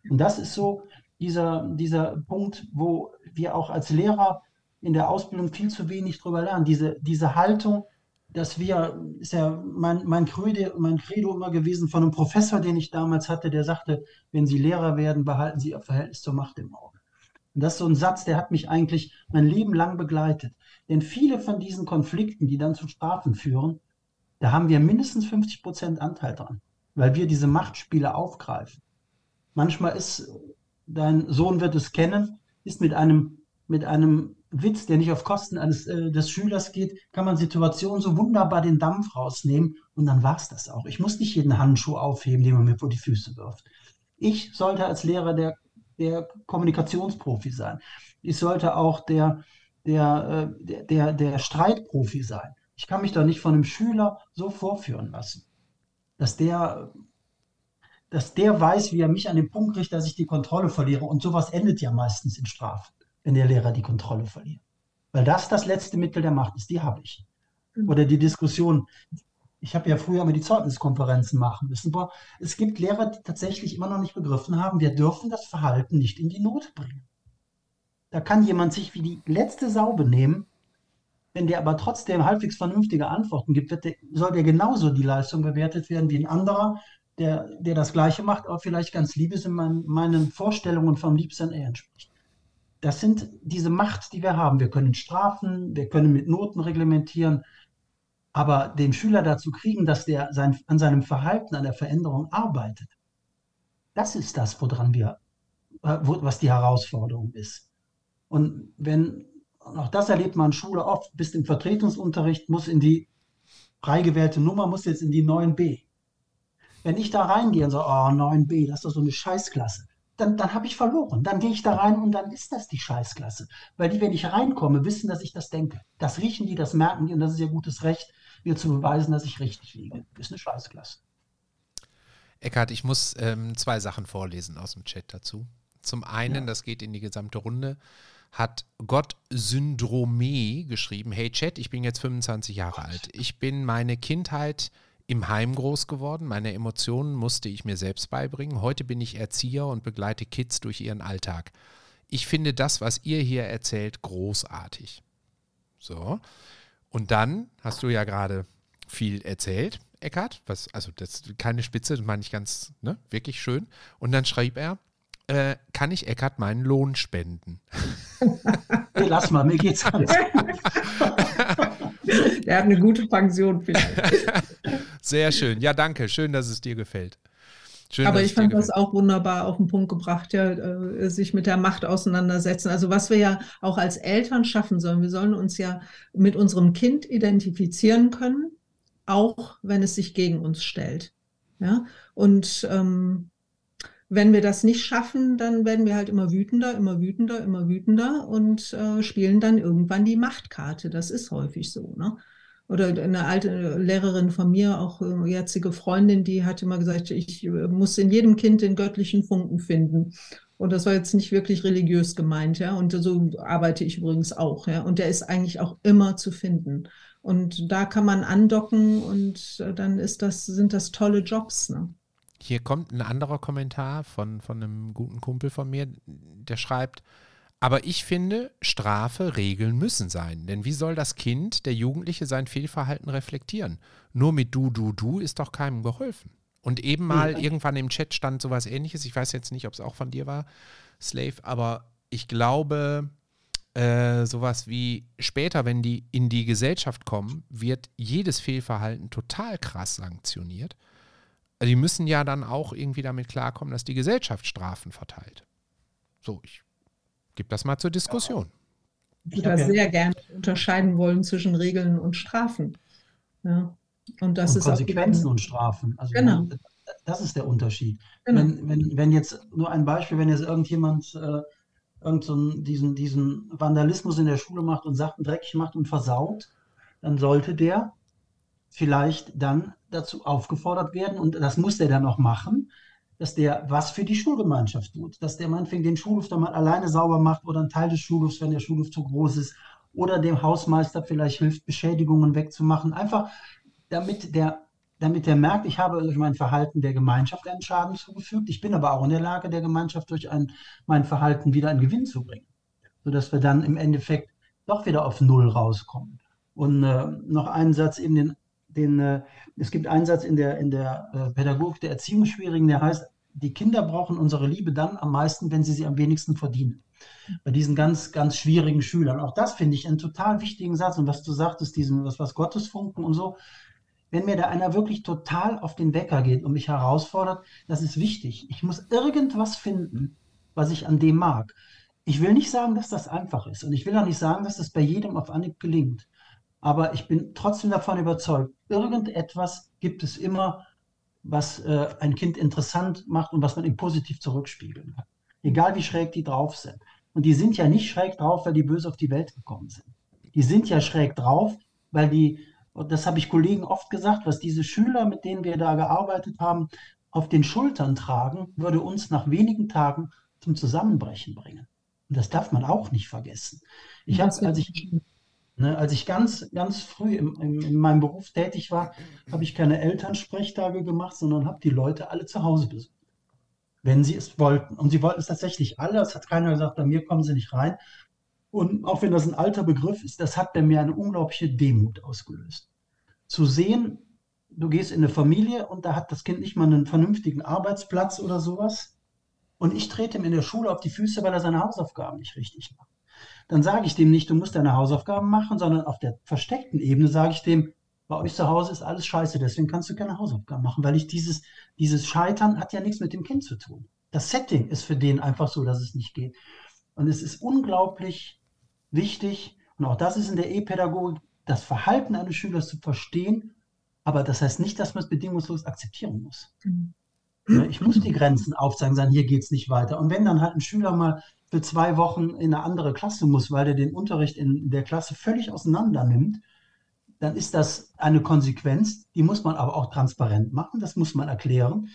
Und das ist so, dieser, dieser Punkt, wo wir auch als Lehrer in der Ausbildung viel zu wenig drüber lernen. Diese, diese Haltung, dass wir, ist ja mein, mein, Credo, mein Credo immer gewesen von einem Professor, den ich damals hatte, der sagte, wenn Sie Lehrer werden, behalten Sie Ihr Verhältnis zur Macht im Auge. Und das ist so ein Satz, der hat mich eigentlich mein Leben lang begleitet. Denn viele von diesen Konflikten, die dann zu Strafen führen, da haben wir mindestens 50 Prozent Anteil dran, weil wir diese Machtspiele aufgreifen. Manchmal ist dein Sohn wird es kennen, ist mit einem, mit einem Witz, der nicht auf Kosten eines, äh, des Schülers geht, kann man Situationen so wunderbar den Dampf rausnehmen und dann war es das auch. Ich muss nicht jeden Handschuh aufheben, den man mir vor die Füße wirft. Ich sollte als Lehrer der, der Kommunikationsprofi sein. Ich sollte auch der, der, äh, der, der Streitprofi sein. Ich kann mich doch nicht von einem Schüler so vorführen lassen, dass der, dass der weiß, wie er mich an den Punkt kriegt, dass ich die Kontrolle verliere. Und sowas endet ja meistens in Strafen, wenn der Lehrer die Kontrolle verliert. Weil das das letzte Mittel der Macht ist, die habe ich. Mhm. Oder die Diskussion, ich habe ja früher mal die Zeugniskonferenzen machen müssen. Aber es gibt Lehrer, die tatsächlich immer noch nicht begriffen haben, wir dürfen das Verhalten nicht in die Not bringen. Da kann jemand sich wie die letzte Sau benehmen. Wenn der aber trotzdem halbwegs vernünftige Antworten gibt, der, soll der genauso die Leistung bewertet werden wie ein anderer, der, der das Gleiche macht, aber vielleicht ganz liebes in mein, meinen Vorstellungen vom Liebsten entspricht. Das sind diese Macht, die wir haben. Wir können strafen, wir können mit Noten reglementieren, aber den Schüler dazu kriegen, dass der sein, an seinem Verhalten, an der Veränderung arbeitet, das ist das, woran wir, äh, wo, was die Herausforderung ist. Und wenn, auch das erlebt man in Schule oft, bist im Vertretungsunterricht, muss in die frei gewählte Nummer, muss jetzt in die 9b. Wenn ich da reingehe und so, oh, 9b, das ist doch so eine Scheißklasse, dann, dann habe ich verloren. Dann gehe ich da rein und dann ist das die Scheißklasse. Weil die, wenn ich reinkomme, wissen, dass ich das denke. Das riechen die, das merken die und das ist ihr gutes Recht, mir zu beweisen, dass ich richtig liege. Das ist eine Scheißklasse. Eckhard, ich muss ähm, zwei Sachen vorlesen aus dem Chat dazu. Zum einen, ja. das geht in die gesamte Runde, hat Gott Syndrome geschrieben. Hey Chat, ich bin jetzt 25 Jahre alt. Ich bin meine Kindheit im Heim groß geworden. Meine Emotionen musste ich mir selbst beibringen. Heute bin ich Erzieher und begleite Kids durch ihren Alltag. Ich finde das, was ihr hier erzählt, großartig. So. Und dann hast du ja gerade viel erzählt, Eckart. Was, also das keine Spitze, das meine ich ganz, ne, wirklich schön. Und dann schrieb er, äh, kann ich Eckart meinen Lohn spenden? Hey, [LAUGHS] lass mal, mir geht's [LAUGHS] ganz Er hat eine gute Pension vielleicht. [LAUGHS] Sehr schön. Ja, danke. Schön, dass es dir gefällt. Schön, Aber ich fand das auch wunderbar auf den Punkt gebracht, ja, äh, sich mit der Macht auseinandersetzen. Also was wir ja auch als Eltern schaffen sollen, wir sollen uns ja mit unserem Kind identifizieren können, auch wenn es sich gegen uns stellt. Ja, und ähm, wenn wir das nicht schaffen, dann werden wir halt immer wütender, immer wütender, immer wütender und äh, spielen dann irgendwann die Machtkarte. Das ist häufig so. Ne? Oder eine alte Lehrerin von mir, auch äh, jetzige Freundin, die hat immer gesagt, ich äh, muss in jedem Kind den göttlichen Funken finden. Und das war jetzt nicht wirklich religiös gemeint, ja. Und so arbeite ich übrigens auch, ja. Und der ist eigentlich auch immer zu finden. Und da kann man andocken und äh, dann ist das, sind das tolle Jobs, ne? Hier kommt ein anderer Kommentar von, von einem guten Kumpel von mir, der schreibt, aber ich finde, Strafe, Regeln müssen sein. Denn wie soll das Kind, der Jugendliche, sein Fehlverhalten reflektieren? Nur mit du, du, du ist doch keinem geholfen. Und eben mal ja. irgendwann im Chat stand sowas ähnliches. Ich weiß jetzt nicht, ob es auch von dir war, Slave, aber ich glaube, äh, sowas wie später, wenn die in die Gesellschaft kommen, wird jedes Fehlverhalten total krass sanktioniert. Also die müssen ja dann auch irgendwie damit klarkommen, dass die Gesellschaft Strafen verteilt. So, ich Gib das mal zur Diskussion. Ich würde da sehr gerne unterscheiden wollen zwischen Regeln und Strafen. Ja. Und das und ist Konsequenzen und Strafen. Also genau. Das ist der Unterschied. Genau. Wenn, wenn, wenn jetzt nur ein Beispiel, wenn jetzt irgendjemand äh, irgend so diesen, diesen Vandalismus in der Schule macht und Sachen dreckig macht und versaut, dann sollte der vielleicht dann dazu aufgefordert werden und das muss der dann auch machen, dass der was für die Schulgemeinschaft tut, dass der meinetwegen den Schulhof dann mal alleine sauber macht oder einen Teil des Schulhofs, wenn der Schulhof zu groß ist, oder dem Hausmeister vielleicht hilft, Beschädigungen wegzumachen. Einfach damit der, damit der merkt, ich habe durch mein Verhalten der Gemeinschaft einen Schaden zugefügt. Ich bin aber auch in der Lage, der Gemeinschaft durch ein, mein Verhalten wieder einen Gewinn zu bringen. Sodass wir dann im Endeffekt doch wieder auf Null rauskommen. Und äh, noch einen Satz eben den den, äh, es gibt einen Satz in der, in der äh, Pädagogik der Erziehungsschwierigen, der heißt, die Kinder brauchen unsere Liebe dann am meisten, wenn sie sie am wenigsten verdienen. Bei diesen ganz, ganz schwierigen Schülern. Auch das finde ich einen total wichtigen Satz. Und was du sagtest, diesen, was, was Gottesfunken und so, wenn mir da einer wirklich total auf den Wecker geht und mich herausfordert, das ist wichtig. Ich muss irgendwas finden, was ich an dem mag. Ich will nicht sagen, dass das einfach ist. Und ich will auch nicht sagen, dass das bei jedem auf Anhieb gelingt. Aber ich bin trotzdem davon überzeugt, irgendetwas gibt es immer, was äh, ein Kind interessant macht und was man ihm positiv zurückspiegeln kann. Egal wie schräg die drauf sind. Und die sind ja nicht schräg drauf, weil die böse auf die Welt gekommen sind. Die sind ja schräg drauf, weil die, und das habe ich Kollegen oft gesagt, was diese Schüler, mit denen wir da gearbeitet haben, auf den Schultern tragen, würde uns nach wenigen Tagen zum Zusammenbrechen bringen. Und das darf man auch nicht vergessen. Ich habe, als ich, ne, als ich ganz, ganz früh im, im, in meinem Beruf tätig war, habe ich keine Elternsprechtage gemacht, sondern habe die Leute alle zu Hause besucht, wenn sie es wollten. Und sie wollten es tatsächlich alle. Es hat keiner gesagt, bei mir kommen sie nicht rein. Und auch wenn das ein alter Begriff ist, das hat bei mir eine unglaubliche Demut ausgelöst. Zu sehen, du gehst in eine Familie und da hat das Kind nicht mal einen vernünftigen Arbeitsplatz oder sowas. Und ich trete ihm in der Schule auf die Füße, weil er seine Hausaufgaben nicht richtig macht. Dann sage ich dem nicht, du musst deine Hausaufgaben machen, sondern auf der versteckten Ebene sage ich dem, bei euch zu Hause ist alles scheiße, deswegen kannst du keine Hausaufgaben machen, weil ich dieses, dieses Scheitern hat ja nichts mit dem Kind zu tun. Das Setting ist für den einfach so, dass es nicht geht. Und es ist unglaublich wichtig, und auch das ist in der E-Pädagogik, das Verhalten eines Schülers zu verstehen, aber das heißt nicht, dass man es bedingungslos akzeptieren muss. Mhm. Ich muss die Grenzen aufzeigen, sagen, hier geht es nicht weiter. Und wenn dann halt ein Schüler mal für zwei Wochen in eine andere Klasse muss, weil er den Unterricht in der Klasse völlig auseinander nimmt, dann ist das eine Konsequenz, die muss man aber auch transparent machen, das muss man erklären.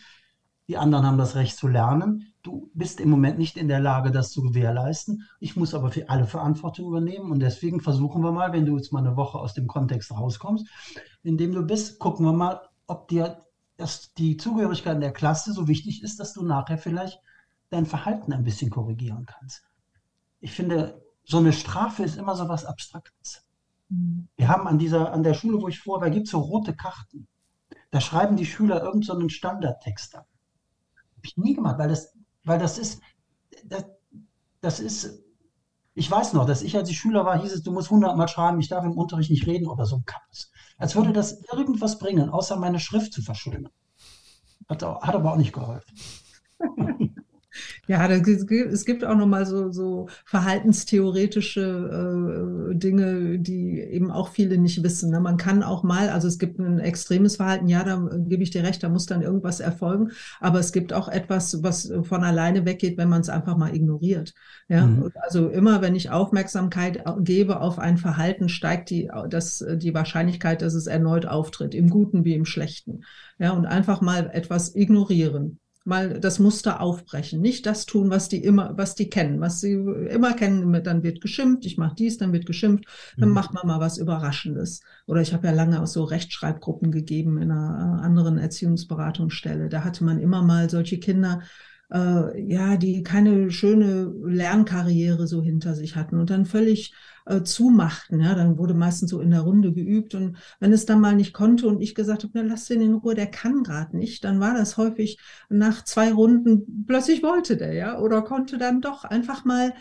Die anderen haben das Recht zu lernen. Du bist im Moment nicht in der Lage, das zu gewährleisten. Ich muss aber für alle Verantwortung übernehmen. Und deswegen versuchen wir mal, wenn du jetzt mal eine Woche aus dem Kontext rauskommst, in dem du bist, gucken wir mal, ob dir das, die Zugehörigkeit in der Klasse so wichtig ist, dass du nachher vielleicht dein Verhalten ein bisschen korrigieren kannst. Ich finde, so eine Strafe ist immer so was Abstraktes. Mhm. Wir haben an dieser, an der Schule, wo ich vor war, gibt es so rote Karten. Da schreiben die Schüler irgendeinen so Standardtext ab ich nie gemacht, weil das, weil das ist, das, das ist, ich weiß noch, dass ich, als ich Schüler war, hieß es, du musst hundertmal schreiben, ich darf im Unterricht nicht reden oder so ein Kappes. Als würde das irgendwas bringen, außer meine Schrift zu verschönern. Hat, hat aber auch nicht geholfen. [LAUGHS] [LAUGHS] Ja, es gibt auch nochmal so, so verhaltenstheoretische äh, Dinge, die eben auch viele nicht wissen. Ne? Man kann auch mal, also es gibt ein extremes Verhalten, ja, da gebe ich dir recht, da muss dann irgendwas erfolgen, aber es gibt auch etwas, was von alleine weggeht, wenn man es einfach mal ignoriert. Ja? Mhm. Also immer, wenn ich Aufmerksamkeit gebe auf ein Verhalten, steigt die, das, die Wahrscheinlichkeit, dass es erneut auftritt, im Guten wie im Schlechten. Ja, und einfach mal etwas ignorieren mal das Muster aufbrechen, nicht das tun, was die immer, was die kennen, was sie immer kennen. Dann wird geschimpft, ich mache dies, dann wird geschimpft, dann mhm. macht man mal was Überraschendes. Oder ich habe ja lange auch so Rechtschreibgruppen gegeben in einer äh, anderen Erziehungsberatungsstelle. Da hatte man immer mal solche Kinder, äh, ja, die keine schöne Lernkarriere so hinter sich hatten und dann völlig äh, zumachten. Ja, dann wurde meistens so in der Runde geübt und wenn es dann mal nicht konnte und ich gesagt habe, na lass den in Ruhe, der kann gerade nicht, dann war das häufig nach zwei Runden plötzlich wollte der ja oder konnte dann doch einfach mal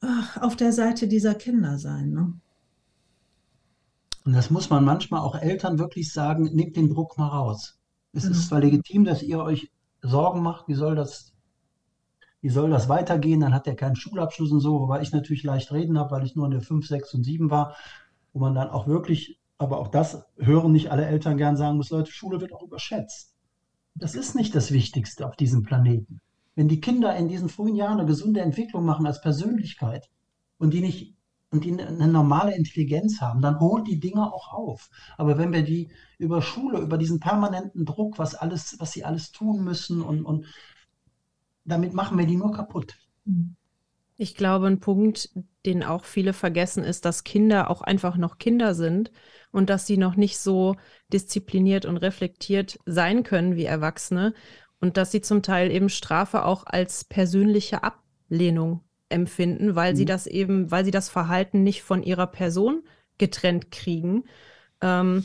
ach, auf der Seite dieser Kinder sein. Ne? Und das muss man manchmal auch Eltern wirklich sagen, nehmt den Druck mal raus. Es genau. ist zwar legitim, dass ihr euch Sorgen macht, wie soll das, wie soll das weitergehen, dann hat er keinen Schulabschluss und so, wobei ich natürlich leicht reden habe, weil ich nur in der 5, 6 und 7 war, wo man dann auch wirklich, aber auch das hören nicht alle Eltern gern sagen muss, Leute, Schule wird auch überschätzt. Das ist nicht das Wichtigste auf diesem Planeten. Wenn die Kinder in diesen frühen Jahren eine gesunde Entwicklung machen als Persönlichkeit und die nicht und die eine normale Intelligenz haben, dann holt die Dinge auch auf. Aber wenn wir die über Schule, über diesen permanenten Druck, was alles, was sie alles tun müssen und, und damit machen wir die nur kaputt. Ich glaube, ein Punkt, den auch viele vergessen, ist, dass Kinder auch einfach noch Kinder sind und dass sie noch nicht so diszipliniert und reflektiert sein können wie Erwachsene und dass sie zum Teil eben Strafe auch als persönliche Ablehnung empfinden, weil mhm. sie das eben, weil sie das Verhalten nicht von ihrer Person getrennt kriegen. Ähm,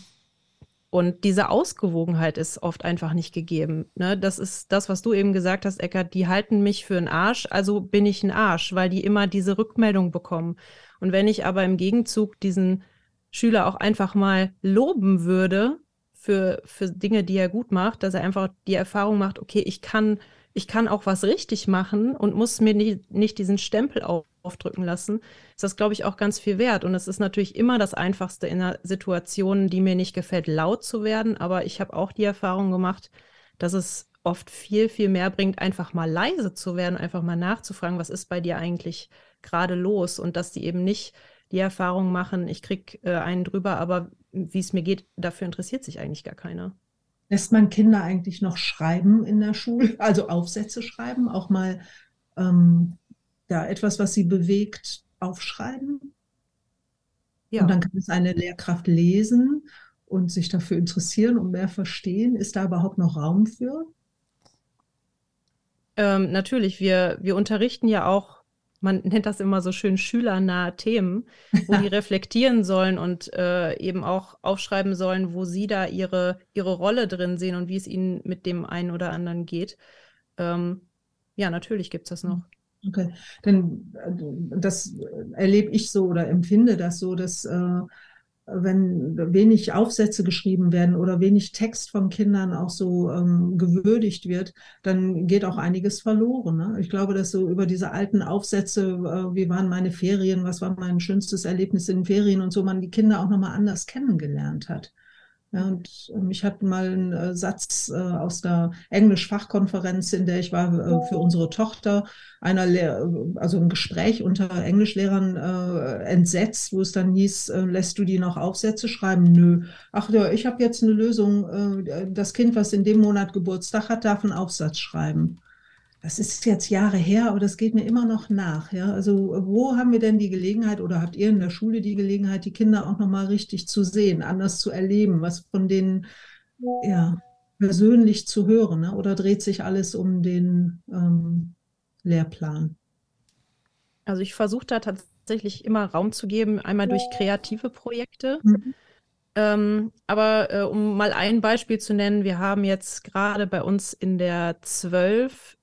und diese Ausgewogenheit ist oft einfach nicht gegeben. Ne? Das ist das, was du eben gesagt hast, Eckert. Die halten mich für einen Arsch, also bin ich ein Arsch, weil die immer diese Rückmeldung bekommen. Und wenn ich aber im Gegenzug diesen Schüler auch einfach mal loben würde für, für Dinge, die er gut macht, dass er einfach die Erfahrung macht, okay, ich kann ich kann auch was richtig machen und muss mir nie, nicht diesen Stempel aufdrücken lassen, ist das, glaube ich, auch ganz viel wert. Und es ist natürlich immer das Einfachste in einer Situation, die mir nicht gefällt, laut zu werden. Aber ich habe auch die Erfahrung gemacht, dass es oft viel, viel mehr bringt, einfach mal leise zu werden, einfach mal nachzufragen, was ist bei dir eigentlich gerade los und dass die eben nicht die Erfahrung machen, ich kriege äh, einen drüber, aber wie es mir geht, dafür interessiert sich eigentlich gar keiner. Lässt man Kinder eigentlich noch schreiben in der Schule, [LAUGHS] also Aufsätze schreiben, auch mal ähm, ja, etwas, was sie bewegt, aufschreiben? Ja. Und dann kann es eine Lehrkraft lesen und sich dafür interessieren und mehr verstehen. Ist da überhaupt noch Raum für? Ähm, natürlich, wir, wir unterrichten ja auch, man nennt das immer so schön schülernahe Themen, wo die [LAUGHS] reflektieren sollen und äh, eben auch aufschreiben sollen, wo sie da ihre, ihre Rolle drin sehen und wie es ihnen mit dem einen oder anderen geht. Ähm, ja, natürlich gibt es das noch. Okay, denn äh, das erlebe ich so oder empfinde das so, dass äh, wenn wenig Aufsätze geschrieben werden oder wenig Text von Kindern auch so ähm, gewürdigt wird, dann geht auch einiges verloren. Ne? Ich glaube, dass so über diese alten Aufsätze, äh, wie waren meine Ferien, was war mein schönstes Erlebnis in den Ferien und so, man die Kinder auch nochmal anders kennengelernt hat. Ja, und mich hat mal ein äh, Satz äh, aus der Englisch-Fachkonferenz, in der ich war äh, für unsere Tochter, einer also ein Gespräch unter Englischlehrern äh, entsetzt, wo es dann hieß, äh, lässt du die noch Aufsätze schreiben? Nö. Ach ja, ich habe jetzt eine Lösung. Äh, das Kind, was in dem Monat Geburtstag hat, darf einen Aufsatz schreiben das ist jetzt Jahre her, aber das geht mir immer noch nach. Ja? Also wo haben wir denn die Gelegenheit oder habt ihr in der Schule die Gelegenheit, die Kinder auch nochmal richtig zu sehen, anders zu erleben, was von denen ja, persönlich zu hören? Ne? Oder dreht sich alles um den ähm, Lehrplan? Also ich versuche da tatsächlich immer Raum zu geben, einmal durch kreative Projekte. Mhm. Ähm, aber äh, um mal ein Beispiel zu nennen, wir haben jetzt gerade bei uns in der 12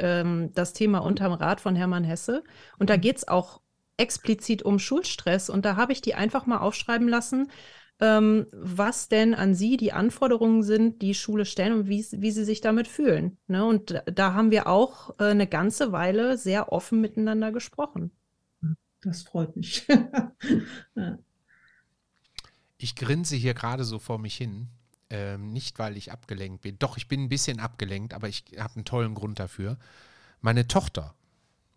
ähm, das Thema Unterm Rad von Hermann Hesse. Und da mhm. geht es auch explizit um Schulstress. Und da habe ich die einfach mal aufschreiben lassen, ähm, was denn an sie die Anforderungen sind, die Schule stellen und wie, wie sie sich damit fühlen. Ne? Und da, da haben wir auch äh, eine ganze Weile sehr offen miteinander gesprochen. Das freut mich. [LAUGHS] ja. Ich grinse hier gerade so vor mich hin, ähm, nicht, weil ich abgelenkt bin. Doch, ich bin ein bisschen abgelenkt, aber ich habe einen tollen Grund dafür. Meine Tochter,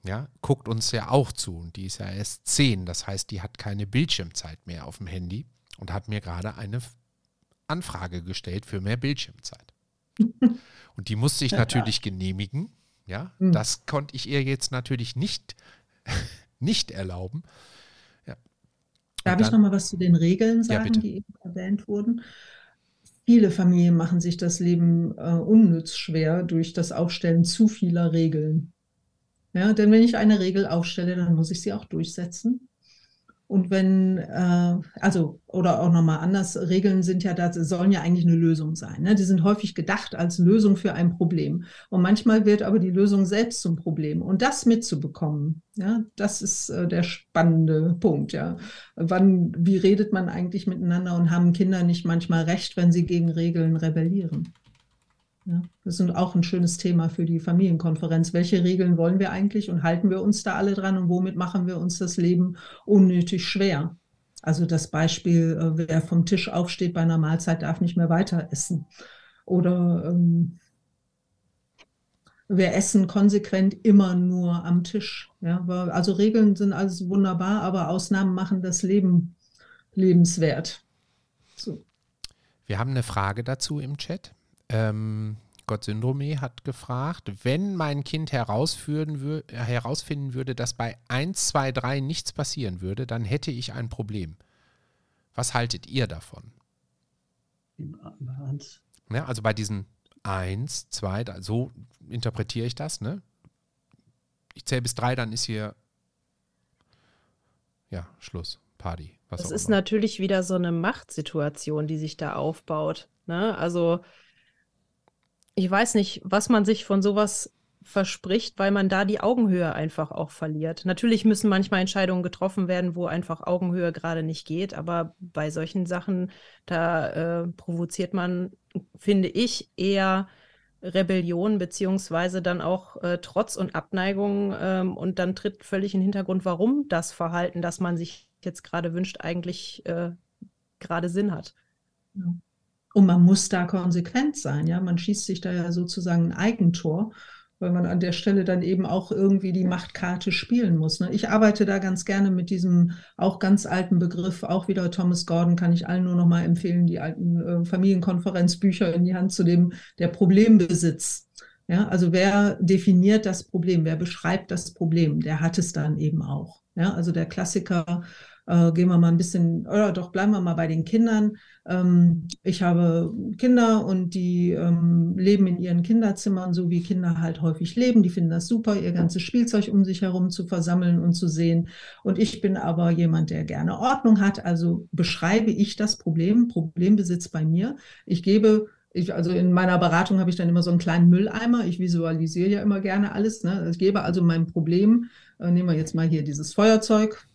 ja, guckt uns ja auch zu und die ist ja erst zehn. Das heißt, die hat keine Bildschirmzeit mehr auf dem Handy und hat mir gerade eine Anfrage gestellt für mehr Bildschirmzeit. [LAUGHS] und die musste ich natürlich genehmigen. Ja, mhm. das konnte ich ihr jetzt natürlich nicht, [LAUGHS] nicht erlauben. Ja. Darf dann, ich noch mal was zu den Regeln sagen, ja, die eben erwähnt wurden? Viele Familien machen sich das Leben äh, unnütz schwer durch das Aufstellen zu vieler Regeln. Ja, denn wenn ich eine Regel aufstelle, dann muss ich sie auch durchsetzen. Und wenn, äh, also, oder auch nochmal anders, Regeln sind ja, da sollen ja eigentlich eine Lösung sein. Ne? Die sind häufig gedacht als Lösung für ein Problem. Und manchmal wird aber die Lösung selbst zum Problem. Und das mitzubekommen, ja, das ist äh, der spannende Punkt, ja. Wann, wie redet man eigentlich miteinander und haben Kinder nicht manchmal recht, wenn sie gegen Regeln rebellieren? Ja, das ist auch ein schönes Thema für die Familienkonferenz. Welche Regeln wollen wir eigentlich und halten wir uns da alle dran und womit machen wir uns das Leben unnötig schwer? Also das Beispiel, äh, wer vom Tisch aufsteht bei einer Mahlzeit, darf nicht mehr weiter essen. Oder ähm, wir essen konsequent immer nur am Tisch. Ja, also Regeln sind alles wunderbar, aber Ausnahmen machen das Leben lebenswert. So. Wir haben eine Frage dazu im Chat. Ähm, Gott Syndrome hat gefragt, wenn mein Kind herausfinden würde, dass bei 1, 2, 3 nichts passieren würde, dann hätte ich ein Problem. Was haltet ihr davon? Ja, also bei diesen 1, 2, 3, so interpretiere ich das. Ne? Ich zähle bis 3, dann ist hier ja Schluss, Party. Was das ist immer. natürlich wieder so eine Machtsituation, die sich da aufbaut. Ne? Also ich weiß nicht, was man sich von sowas verspricht, weil man da die Augenhöhe einfach auch verliert. Natürlich müssen manchmal Entscheidungen getroffen werden, wo einfach Augenhöhe gerade nicht geht, aber bei solchen Sachen, da äh, provoziert man, finde ich, eher Rebellion beziehungsweise dann auch äh, Trotz und Abneigung ähm, und dann tritt völlig in den Hintergrund, warum das Verhalten, das man sich jetzt gerade wünscht, eigentlich äh, gerade Sinn hat. Und man muss da konsequent sein, ja. Man schießt sich da ja sozusagen ein Eigentor, weil man an der Stelle dann eben auch irgendwie die Machtkarte spielen muss. Ne? Ich arbeite da ganz gerne mit diesem auch ganz alten Begriff, auch wieder Thomas Gordon, kann ich allen nur noch mal empfehlen, die alten äh, Familienkonferenzbücher in die Hand zu nehmen, der Problembesitz. Ja, also wer definiert das Problem, wer beschreibt das Problem, der hat es dann eben auch. Ja, also der Klassiker äh, gehen wir mal ein bisschen, oder doch bleiben wir mal bei den Kindern. Ähm, ich habe Kinder und die ähm, leben in ihren Kinderzimmern, so wie Kinder halt häufig leben. Die finden das super, ihr ganzes Spielzeug um sich herum zu versammeln und zu sehen. Und ich bin aber jemand, der gerne Ordnung hat. Also beschreibe ich das Problem, Problembesitz bei mir. Ich gebe ich, also in meiner Beratung habe ich dann immer so einen kleinen Mülleimer. Ich visualisiere ja immer gerne alles. Ne? Ich gebe also mein Problem, äh, nehmen wir jetzt mal hier dieses Feuerzeug,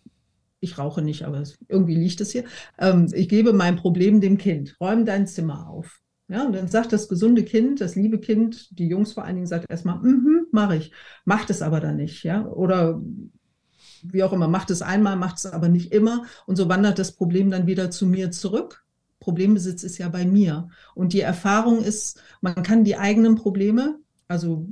ich rauche nicht, aber irgendwie liegt es hier. Ähm, ich gebe mein Problem dem Kind. Räum dein Zimmer auf. Ja, und dann sagt das gesunde Kind, das liebe Kind, die Jungs vor allen Dingen, sagt erstmal, mhm, mache ich. Macht es aber dann nicht, ja. Oder wie auch immer, macht es einmal, macht es aber nicht immer. Und so wandert das Problem dann wieder zu mir zurück. Problembesitz ist ja bei mir. Und die Erfahrung ist, man kann die eigenen Probleme, also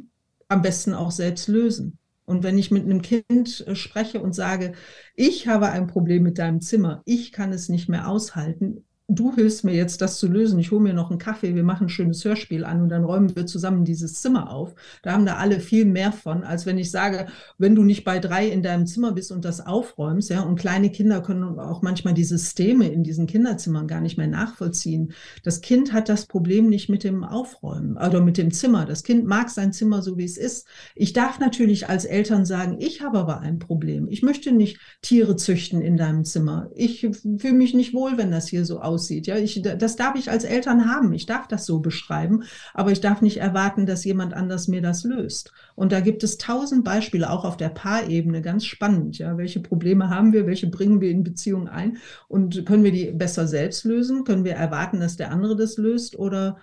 am besten auch selbst lösen. Und wenn ich mit einem Kind äh, spreche und sage, ich habe ein Problem mit deinem Zimmer, ich kann es nicht mehr aushalten, du hilfst mir jetzt, das zu lösen. Ich hole mir noch einen Kaffee, wir machen ein schönes Hörspiel an und dann räumen wir zusammen dieses Zimmer auf. Da haben da alle viel mehr von, als wenn ich sage, wenn du nicht bei drei in deinem Zimmer bist und das aufräumst, ja, und kleine Kinder können auch manchmal die Systeme in diesen Kinderzimmern gar nicht mehr nachvollziehen. Das Kind hat das Problem nicht mit dem Aufräumen oder mit dem Zimmer. Das Kind mag sein Zimmer so, wie es ist. Ich darf natürlich als Eltern sagen, ich habe aber ein Problem. Ich möchte nicht Tiere züchten in deinem Zimmer. Ich fühle mich nicht wohl, wenn das hier so aussieht aussieht. Ja, ich, das darf ich als Eltern haben. Ich darf das so beschreiben, aber ich darf nicht erwarten, dass jemand anders mir das löst. Und da gibt es tausend Beispiele, auch auf der Paarebene, ganz spannend. Ja, welche Probleme haben wir? Welche bringen wir in Beziehungen ein? Und können wir die besser selbst lösen? Können wir erwarten, dass der andere das löst? Oder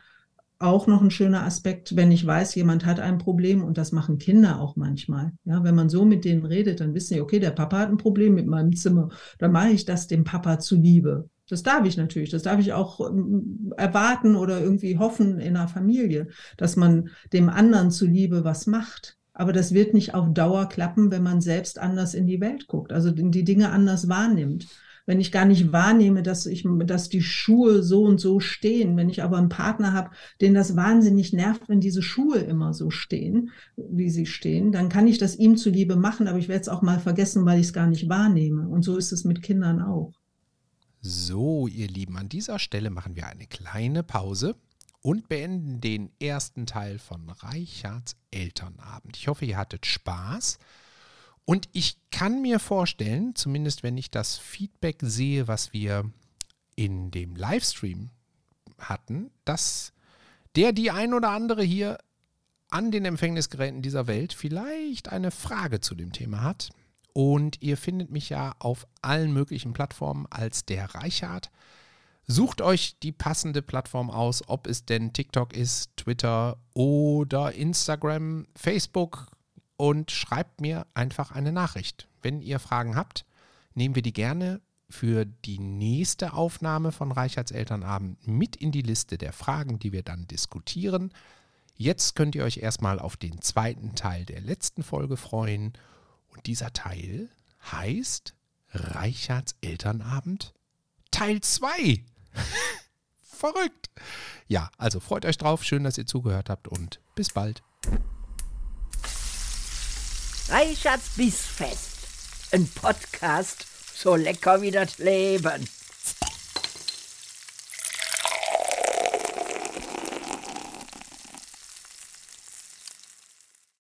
auch noch ein schöner Aspekt, wenn ich weiß, jemand hat ein Problem und das machen Kinder auch manchmal. Ja, wenn man so mit denen redet, dann wissen die, okay, der Papa hat ein Problem mit meinem Zimmer, dann mache ich das dem Papa zuliebe. Das darf ich natürlich. Das darf ich auch ähm, erwarten oder irgendwie hoffen in einer Familie, dass man dem anderen zuliebe was macht. Aber das wird nicht auf Dauer klappen, wenn man selbst anders in die Welt guckt, also die Dinge anders wahrnimmt. Wenn ich gar nicht wahrnehme, dass ich, dass die Schuhe so und so stehen, wenn ich aber einen Partner habe, den das wahnsinnig nervt, wenn diese Schuhe immer so stehen, wie sie stehen, dann kann ich das ihm zuliebe machen, aber ich werde es auch mal vergessen, weil ich es gar nicht wahrnehme. Und so ist es mit Kindern auch. So, ihr Lieben, an dieser Stelle machen wir eine kleine Pause und beenden den ersten Teil von Reichards Elternabend. Ich hoffe, ihr hattet Spaß. Und ich kann mir vorstellen, zumindest wenn ich das Feedback sehe, was wir in dem Livestream hatten, dass der die ein oder andere hier an den Empfängnisgeräten dieser Welt vielleicht eine Frage zu dem Thema hat. Und ihr findet mich ja auf allen möglichen Plattformen als der Reichart. Sucht euch die passende Plattform aus, ob es denn TikTok ist, Twitter oder Instagram, Facebook und schreibt mir einfach eine Nachricht. Wenn ihr Fragen habt, nehmen wir die gerne für die nächste Aufnahme von Reichards Elternabend mit in die Liste der Fragen, die wir dann diskutieren. Jetzt könnt ihr euch erstmal auf den zweiten Teil der letzten Folge freuen und dieser Teil heißt Reichards Elternabend Teil 2. [LAUGHS] Verrückt. Ja, also freut euch drauf. Schön, dass ihr zugehört habt und bis bald. Reichards Bissfest. Ein Podcast so lecker wie das Leben.